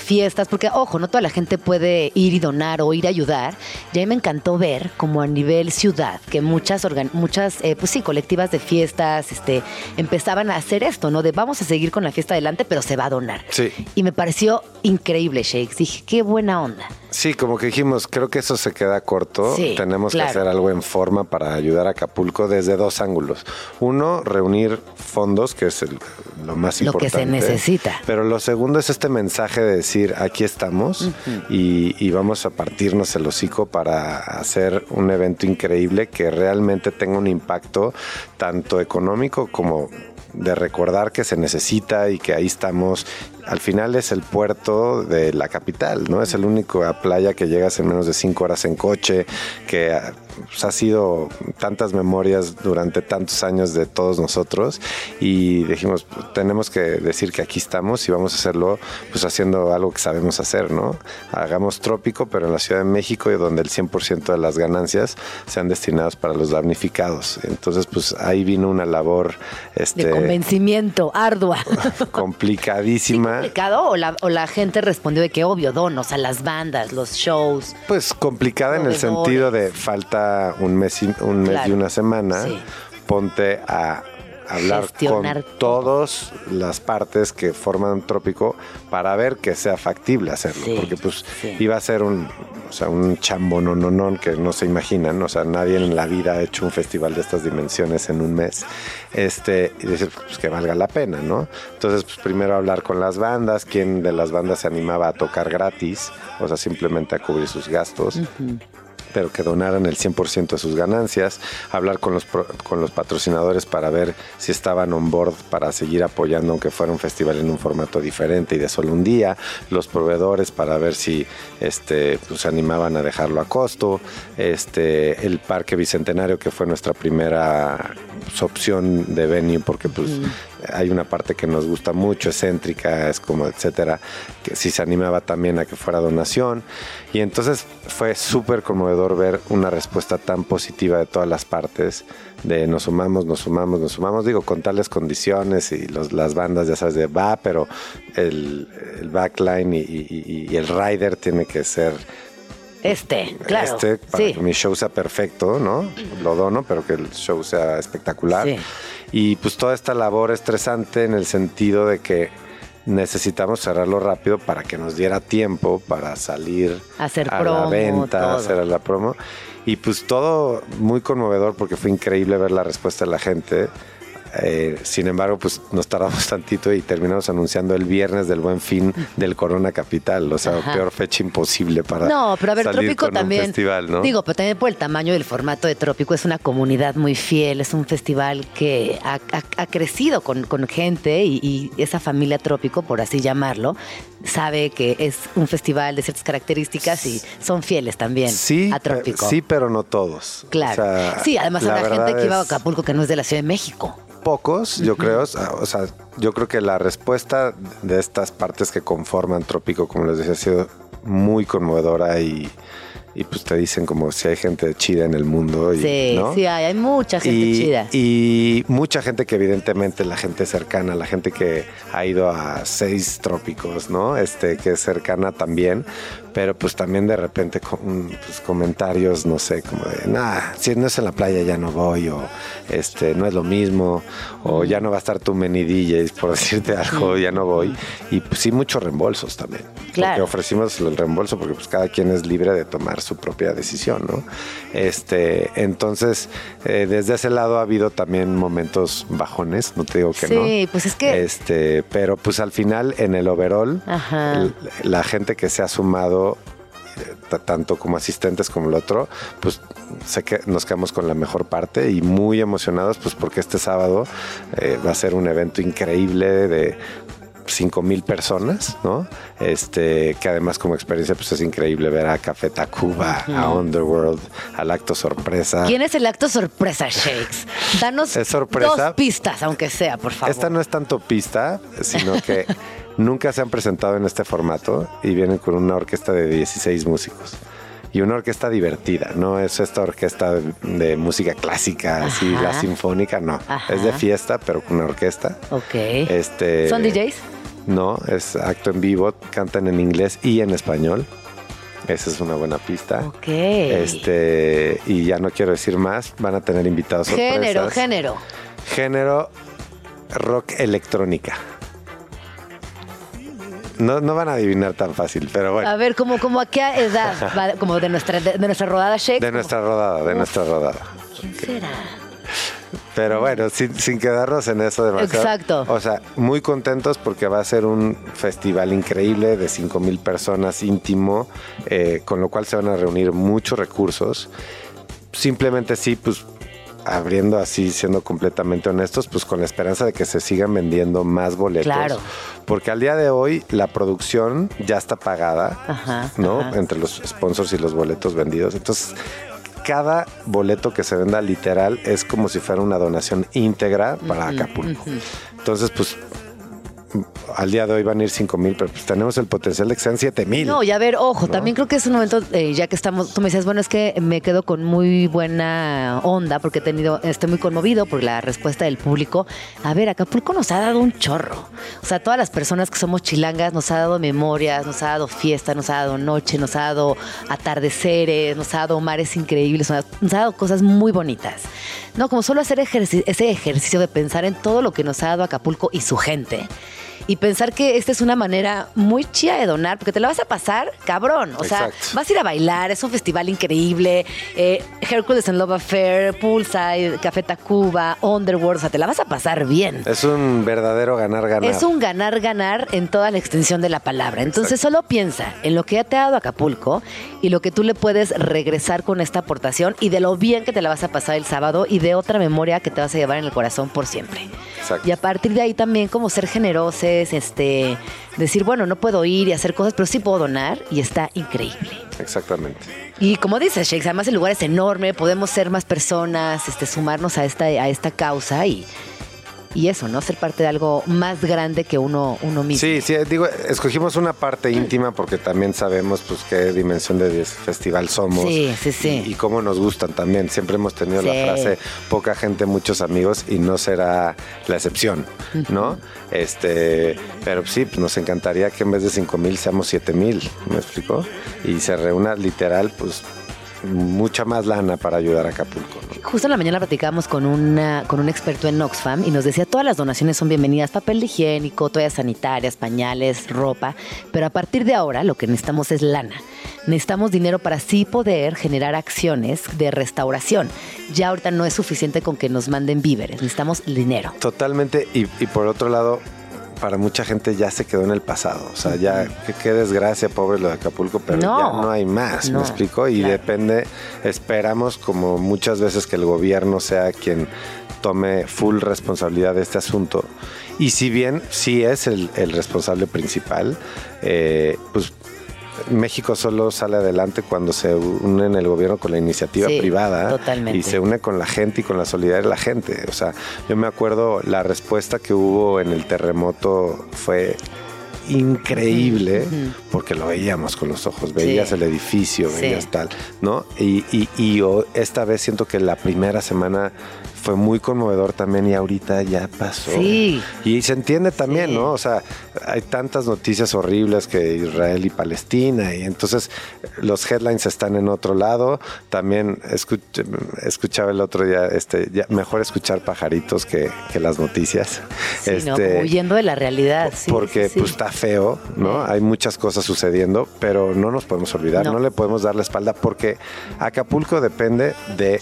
fiestas, porque ojo, no toda la gente puede ir y donar o ir a ayudar. Y a mí me encantó ver como a nivel ciudad, que muchas, organ- muchas eh, pues sí, colectivas de fiestas este, empezaban a hacer esto, ¿no? De vamos a seguir con la fiesta adelante, pero se va a donar. Sí. Y me pareció increíble, Shakes. Dije, qué buena onda. Sí, como que dijimos, creo que eso se queda corto. Sí, Tenemos claro. que hacer algo en forma para ayudar a Acapulco desde dos ángulos. Uno, reunir fondos, que es el- lo más Lo que importante. se necesita. Pero lo segundo es este mensaje de decir, aquí estamos y, y vamos a partirnos el hocico para hacer un evento increíble que realmente tenga un impacto tanto económico como de recordar que se necesita y que ahí estamos. Al final es el puerto de la capital, ¿no? Es el único a playa que llegas en menos de cinco horas en coche, que ah, pues, ha sido tantas memorias durante tantos años de todos nosotros y dijimos, pues, tenemos que decir que aquí estamos y vamos a hacerlo pues haciendo algo que sabemos hacer, ¿no? Hagamos trópico, pero en la Ciudad de México y donde el 100% de las ganancias sean destinadas para los damnificados. Entonces, pues ahí vino una labor este, De convencimiento, ardua. complicadísima. ¿Complicado? O la, o la gente respondió de que obvio, donos a las bandas, los shows. Pues complicada en el sentido de falta un mes y, un mes Claro. y una semana. Sí. Ponte a hablar Gestionar con todas las partes que forman Trópico para ver que sea factible hacerlo. Sí, Porque pues sí. iba a ser un, o sea, un chambo no, no, no, que no se imaginan. O sea, nadie en la vida ha hecho un festival de estas dimensiones en un mes. Este, y decir pues, que valga la pena, ¿no? Entonces, pues primero hablar con las bandas, quién de las bandas se animaba a tocar gratis, o sea, simplemente a cubrir sus gastos pero que donaran el 100% de sus ganancias, hablar con los, con los patrocinadores para ver si estaban on board para seguir apoyando aunque fuera un festival en un formato diferente y de solo un día, los proveedores para ver si este, pues, se animaban a dejarlo a costo, este, el Parque Bicentenario que fue nuestra primera pues, opción de venue porque pues hay una parte que nos gusta mucho, excéntrica, es como etcétera, que sí se animaba también a que fuera donación. Y entonces fue súper conmovedor ver una respuesta tan positiva de todas las partes, de nos sumamos, nos sumamos, nos sumamos, digo, con tales condiciones y las bandas, ya sabes, de va, pero el, el backline y el rider tiene que ser Este, claro. este para sí. que mi show sea perfecto, ¿no? Lo dono, pero que el show sea espectacular. Sí. Y pues toda esta labor estresante en el sentido de que necesitamos cerrarlo rápido para que nos diera tiempo para salir Hacer a promo, la venta, todo. hacer la promo. Y pues todo muy conmovedor porque fue increíble ver la respuesta de la gente. Eh, sin embargo, pues nos tardamos tantito y terminamos anunciando el viernes del buen fin del Corona Capital. O sea, Ajá. peor fecha imposible para No, pero a ver, salir Trópico con un también. festival, ¿no? Digo, pero también por el tamaño del formato de Trópico, es una comunidad muy fiel, es un festival que ha, ha- ha crecido con, con gente y, y esa familia Trópico, por así llamarlo, sabe que es un festival de ciertas características y son fieles también Sí, a Trópico. sí, pero no todos. Claro. O sea, sí, además habrá gente que iba a Acapulco que no es de la Ciudad de México. Pocos, yo creo. O sea, yo creo que la respuesta de estas partes que conforman Trópico, como les decía, ha sido muy conmovedora y, y pues te dicen como si hay gente chida en el mundo. Y, Sí, ¿no? sí, hay, hay mucha gente y, chida. y mucha gente que evidentemente la gente cercana, la gente que ha ido a seis trópicos, ¿no? Este, que es cercana también, pero pues también de repente con pues, comentarios, no sé, como de, nah, si no es en la playa ya no voy, o este, no es lo mismo, o ya no va a estar tu mini DJs, por decirte algo, ya no voy. Y pues sí, muchos reembolsos también. Claro. Porque ofrecimos el reembolso porque pues cada quien es libre de tomar su propia decisión, ¿no? Este, entonces, eh, desde ese lado ha habido también momentos bajones, no te digo que no. Sí, pues es que- Este, pero pues al final, en el overall, la gente que se ha sumado eh, tanto como asistentes como el otro, pues sé que nos quedamos con la mejor parte y muy emocionados, pues porque este sábado eh, va a ser un evento increíble de 5 mil personas, ¿no? Este, que además como experiencia pues es increíble ver a Café Tacuba, a Underworld, al acto sorpresa. ¿Quién es el acto sorpresa, Shakes? Danos Es sorpresa. dos pistas, aunque sea, por favor. Esta no es tanto pista, sino que nunca se han presentado en este formato y vienen con una orquesta de 16 músicos. Y una orquesta divertida, no es esta orquesta de, música clásica, así la sinfónica, no. Ajá. Es de fiesta, pero con una orquesta. Ok. Este, ¿Son DJs? No, es acto en vivo, cantan en inglés y en español. Esa es una buena pista. Ok. Este, y ya no quiero decir más, van a tener invitados género, sorpresas. género. Género rock electrónica. No, no van a adivinar tan fácil, pero A bueno. ver, ¿cómo, cómo a qué edad? va? como de nuestra, de, de nuestra rodada, Shakes. De nuestra rodada, de nuestra rodada. ¿Quién será? Pero bueno, sin, sin quedarnos en eso demasiado. Exacto. O sea, muy contentos porque va a ser un festival increíble de 5 mil personas íntimo, eh, con lo cual se van a reunir muchos recursos. Simplemente sí, pues abriendo así, siendo completamente honestos, pues con la esperanza de que se sigan vendiendo más boletos. Claro. Porque al día de hoy la producción ya está pagada, Ajá, ¿no? ajá. Entre los sponsors y los boletos vendidos. Entonces, cada boleto que se venda literal es como si fuera una donación íntegra para Acapulco. Entonces, pues al día de hoy van a ir 5 mil, pero pues tenemos el potencial de que sean 7 mil. No, y a ver, ojo, también creo que es un momento, eh, ya que estamos, tú me decías, bueno, es que me quedo con muy buena onda porque he tenido, estoy muy conmovido por la respuesta del público. A ver, Acapulco nos ha dado un chorro. O sea, todas las personas que somos chilangas nos ha dado memorias, nos ha dado fiesta, nos ha dado noche, nos ha dado atardeceres, nos ha dado mares increíbles, nos ha, nos ha dado cosas muy bonitas. No, como solo hacer ese ejercicio de pensar en todo lo que nos ha dado Acapulco y su gente y pensar que esta es una manera muy chida de donar, porque te la vas a pasar cabrón. O sea, Exacto. vas a ir a bailar, es un festival increíble. Eh, Hercules and Love Affair, Poolside, Café Tacuba, Underworld, o sea, te la vas a pasar bien. Es un verdadero ganar-ganar. Es un ganar-ganar en toda la extensión de la palabra. Entonces solo piensa en lo que ya te ha dado Acapulco y lo que tú le puedes regresar con esta aportación y de lo bien que te la vas a pasar el sábado y de otra memoria que te vas a llevar en el corazón por siempre. Exacto. Y a partir de ahí también como ser generosos, este, decir, bueno, no puedo ir y hacer cosas, pero sí puedo donar y está increíble. Exactamente. Y como dices, Shakes, además el lugar es enorme, podemos ser más personas, este, sumarnos a esta, a esta causa y y eso, ¿no? Ser parte de algo más grande que uno, uno mismo. Sí, sí, digo, escogimos una parte íntima porque también sabemos pues qué dimensión de festival somos. Sí, sí, sí. Y, y cómo nos gustan también. Siempre hemos tenido la frase poca gente, muchos amigos y no será la excepción, ¿no? Este, pero sí, pues, nos encantaría que en vez de 5 mil seamos 7 mil, ¿me explico? Y se reúna literal, pues mucha más lana para ayudar a Acapulco. ¿no? Justo en la mañana platicábamos con, una, con un experto en Oxfam y nos decía todas las donaciones son bienvenidas, papel higiénico, toallas sanitarias, pañales, ropa, pero a partir de ahora lo que necesitamos es lana. Necesitamos dinero para así poder generar acciones de restauración. Ya ahorita no es suficiente con que nos manden víveres, necesitamos dinero. Totalmente. Y, y por otro lado, para mucha gente ya se quedó en el pasado. O sea, ya, qué, qué desgracia, pobre lo de Acapulco, pero No. ya no hay más, No, ¿me explico? Y claro. depende, esperamos como muchas veces que el gobierno sea quien tome full responsabilidad de este asunto. Y si bien sí es el, el responsable principal, eh, pues México solo sale adelante cuando se une en el gobierno con la iniciativa Sí, privada totalmente. y se une con la gente y con la solidaridad de la gente. O sea, yo me acuerdo la respuesta que hubo en el terremoto fue increíble porque lo veíamos con los ojos, veías Sí. el edificio, Sí. veías tal, ¿no? Y, y- y yo esta vez siento que la primera semana fue muy conmovedor también y ahorita ya pasó. Sí. Y se entiende también, Sí. ¿no? O sea, hay tantas noticias horribles que Israel y Palestina, y entonces los headlines están en otro lado. También escuch- escuchaba el otro día, este, ya, mejor escuchar pajaritos que, que las noticias. Sí, ¿no? Este, Como huyendo de la realidad. sí, porque sí. pues está feo, ¿no? Hay muchas cosas sucediendo, pero no nos podemos olvidar, No. no, le podemos dar la espalda porque Acapulco depende de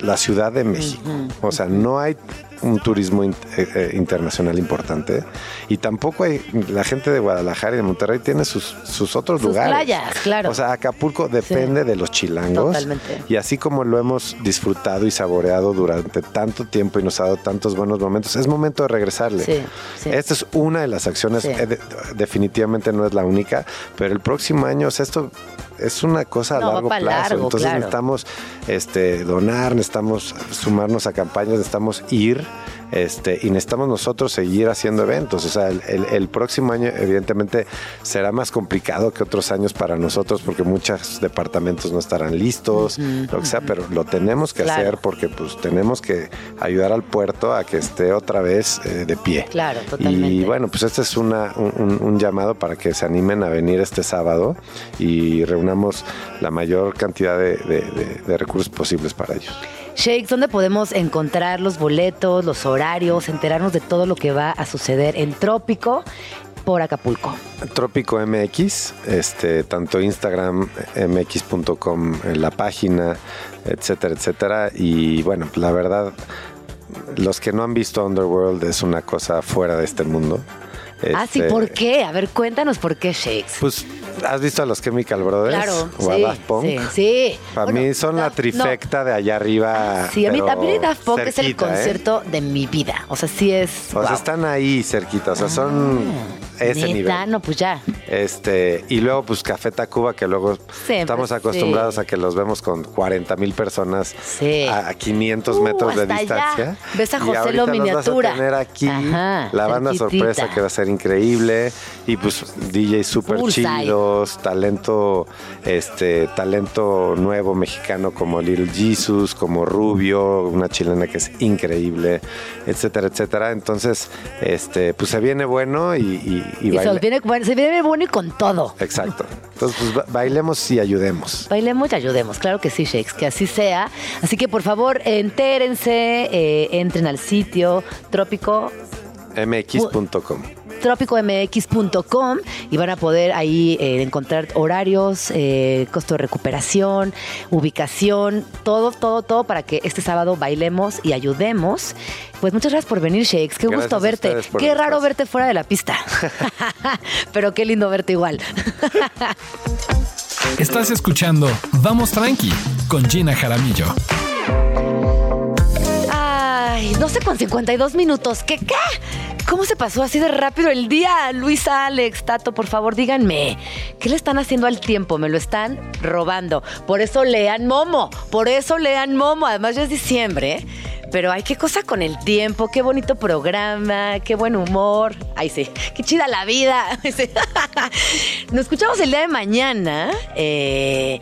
la Ciudad de México. O sea, no hay un turismo in- eh, eh, internacional importante y tampoco hay la gente de Guadalajara y de Monterrey tiene sus, sus otros Sus lugares. playas, claro. O sea, Acapulco depende de los chilangos. Totalmente. Y así como lo hemos disfrutado y saboreado durante tanto tiempo y nos ha dado tantos buenos momentos, es momento de regresarle. Sí, sí. Esta es una de las acciones, eh, de- definitivamente no es la única, pero el próximo año, o sea, esto es una cosa a No, largo plazo. largo, Entonces claro. necesitamos este, donar, necesitamos sumarnos a campañas, necesitamos ir. Este, y necesitamos nosotros seguir haciendo eventos. O sea, el, el- el próximo año, evidentemente, será más complicado que otros años para nosotros porque muchos departamentos no estarán listos, lo que sea, pero lo tenemos que Claro. hacer porque pues tenemos que ayudar al puerto a que esté otra vez eh, de pie. Claro, totalmente. Y bueno, pues este es una- un, un- un llamado para que se animen a venir este sábado y reunamos la mayor cantidad de, de- de- de recursos posibles para ellos. Shakes, ¿dónde podemos encontrar los boletos, los horarios, enterarnos de todo lo que va a suceder en Trópico por Acapulco? Trópico MX, este, tanto Instagram, mx.com, la página, etcétera, etcétera. Y bueno, la verdad, los que no han visto Underworld es una cosa fuera de este mundo. Ah, sí, Este, ¿por qué? A ver, cuéntanos por qué Shakes. Pues, ¿has visto a los Chemical Brothers? Claro, ¿O a sí, Daft Punk? sí, sí. Para Bueno, mí son la no. trifecta de allá arriba. Sí, a mí, a mí pero Daft Punk es el ¿eh? concierto de mi vida. O sea, sí es. O sea, están ahí cerquita, o sea, son ese Ah, Neta, nivel. no, pues ya. Este, y luego, pues Café Tacuba, que luego Siempre, estamos acostumbrados sí. a que los vemos con 40 mil personas Sí. a, a 500 Uh, metros de allá. distancia. Ves a José Lo los vas a miniatura. tener aquí, Ajá, la banda cerquitita. sorpresa que va a ser increíble y pues DJs súper chidos, talento, este, talento nuevo mexicano como Little Jesus, como Rubio, una chilena que es increíble, etcétera, etcétera. Entonces, este, pues se viene bueno y, y, y Y, se, viene, bueno, se viene bueno y con todo. Exacto. Entonces, pues ba- bailemos y ayudemos. Bailemos y ayudemos, claro que sí, Shakes, que así sea. Así que por favor, entérense, eh, entren al sitio trópico mx.com. trópicomx.com y van a poder ahí eh, encontrar horarios, eh, costo de recuperación, ubicación, todo, todo, todo para que este sábado bailemos y ayudemos. Pues muchas gracias por venir, Shakes. Qué Gracias gusto verte. Qué raro espacio. verte fuera de la pista. Pero qué lindo verte igual. Estás escuchando Vamos Tranqui con Gina Jaramillo. Ay, 12 con 52 minutos. ¿Qué qué? ¿Cómo se pasó así de rápido el día? Luisa, Alex, Tato, por favor, díganme. ¿Qué le están haciendo al tiempo? Me lo están robando. Por eso lean Momo. Por eso lean Momo. Además, ya es diciembre. Pero ay, qué cosa con el tiempo, qué bonito programa, qué buen humor. Ay, sí, qué chida la vida. Nos escuchamos el día de mañana. Eh,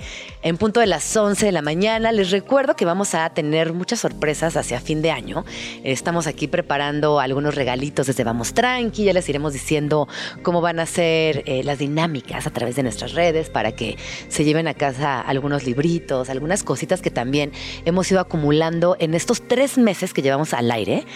en punto de las 11 de la mañana. Les recuerdo que vamos a tener muchas sorpresas hacia fin de año. Estamos aquí preparando algunos regalitos desde Vamos Tranqui. Ya les iremos diciendo cómo van a ser eh, las dinámicas a través de nuestras redes para que se lleven a casa algunos libritos, algunas cositas que también hemos ido acumulando en estos tres meses que llevamos al aire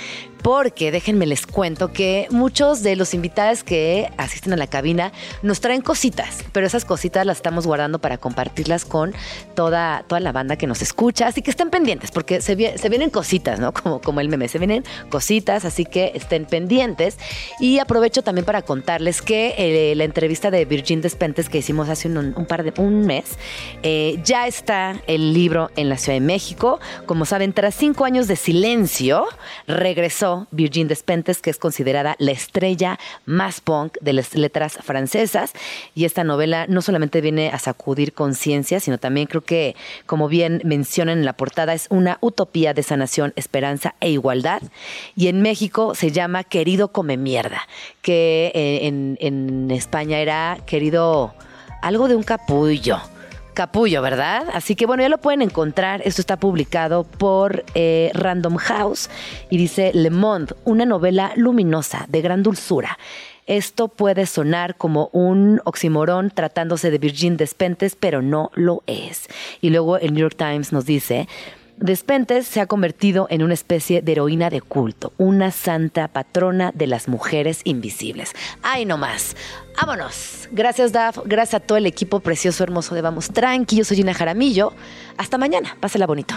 porque déjenme les cuento que muchos de los invitados que asisten a la cabina nos traen cositas, pero esas cositas las estamos guardando para compartirlas con toda, toda la banda que nos escucha, así que estén pendientes, porque se, vienen cositas, ¿no? Como, como el meme, se vienen cositas, así que estén pendientes. Y aprovecho también para contarles que eh, la entrevista de Virgin Despentes que hicimos hace un, par de un mes, eh, ya está el libro en la Ciudad de México. Como saben, tras cinco años de silencio, regresó Virgin Despentes, que es considerada la estrella más punk de las letras francesas. Y esta novela no solamente viene a sacudir conciencia, sino también creo que, como bien mencionan en la portada, es una utopía de sanación, esperanza e igualdad. Y en México se llama Querido Come Mierda, que eh, en, España era querido algo de un capullo capullo, ¿verdad? Así que bueno, ya lo pueden encontrar. Esto está publicado por eh, Random House y dice Le Monde, una novela luminosa, de gran dulzura. Esto puede sonar como un oximorón tratándose de Virgin Despentes, pero no lo es. Y luego el New York Times nos dice, Despentes se ha convertido en una especie de heroína de culto, una santa patrona de las mujeres invisibles. ¡Ay, no más! ¡Vámonos! Gracias, Daf. Gracias a todo el equipo precioso, hermoso de Vamos Tranqui. Yo soy Gina Jaramillo. Hasta mañana. Pásela bonito.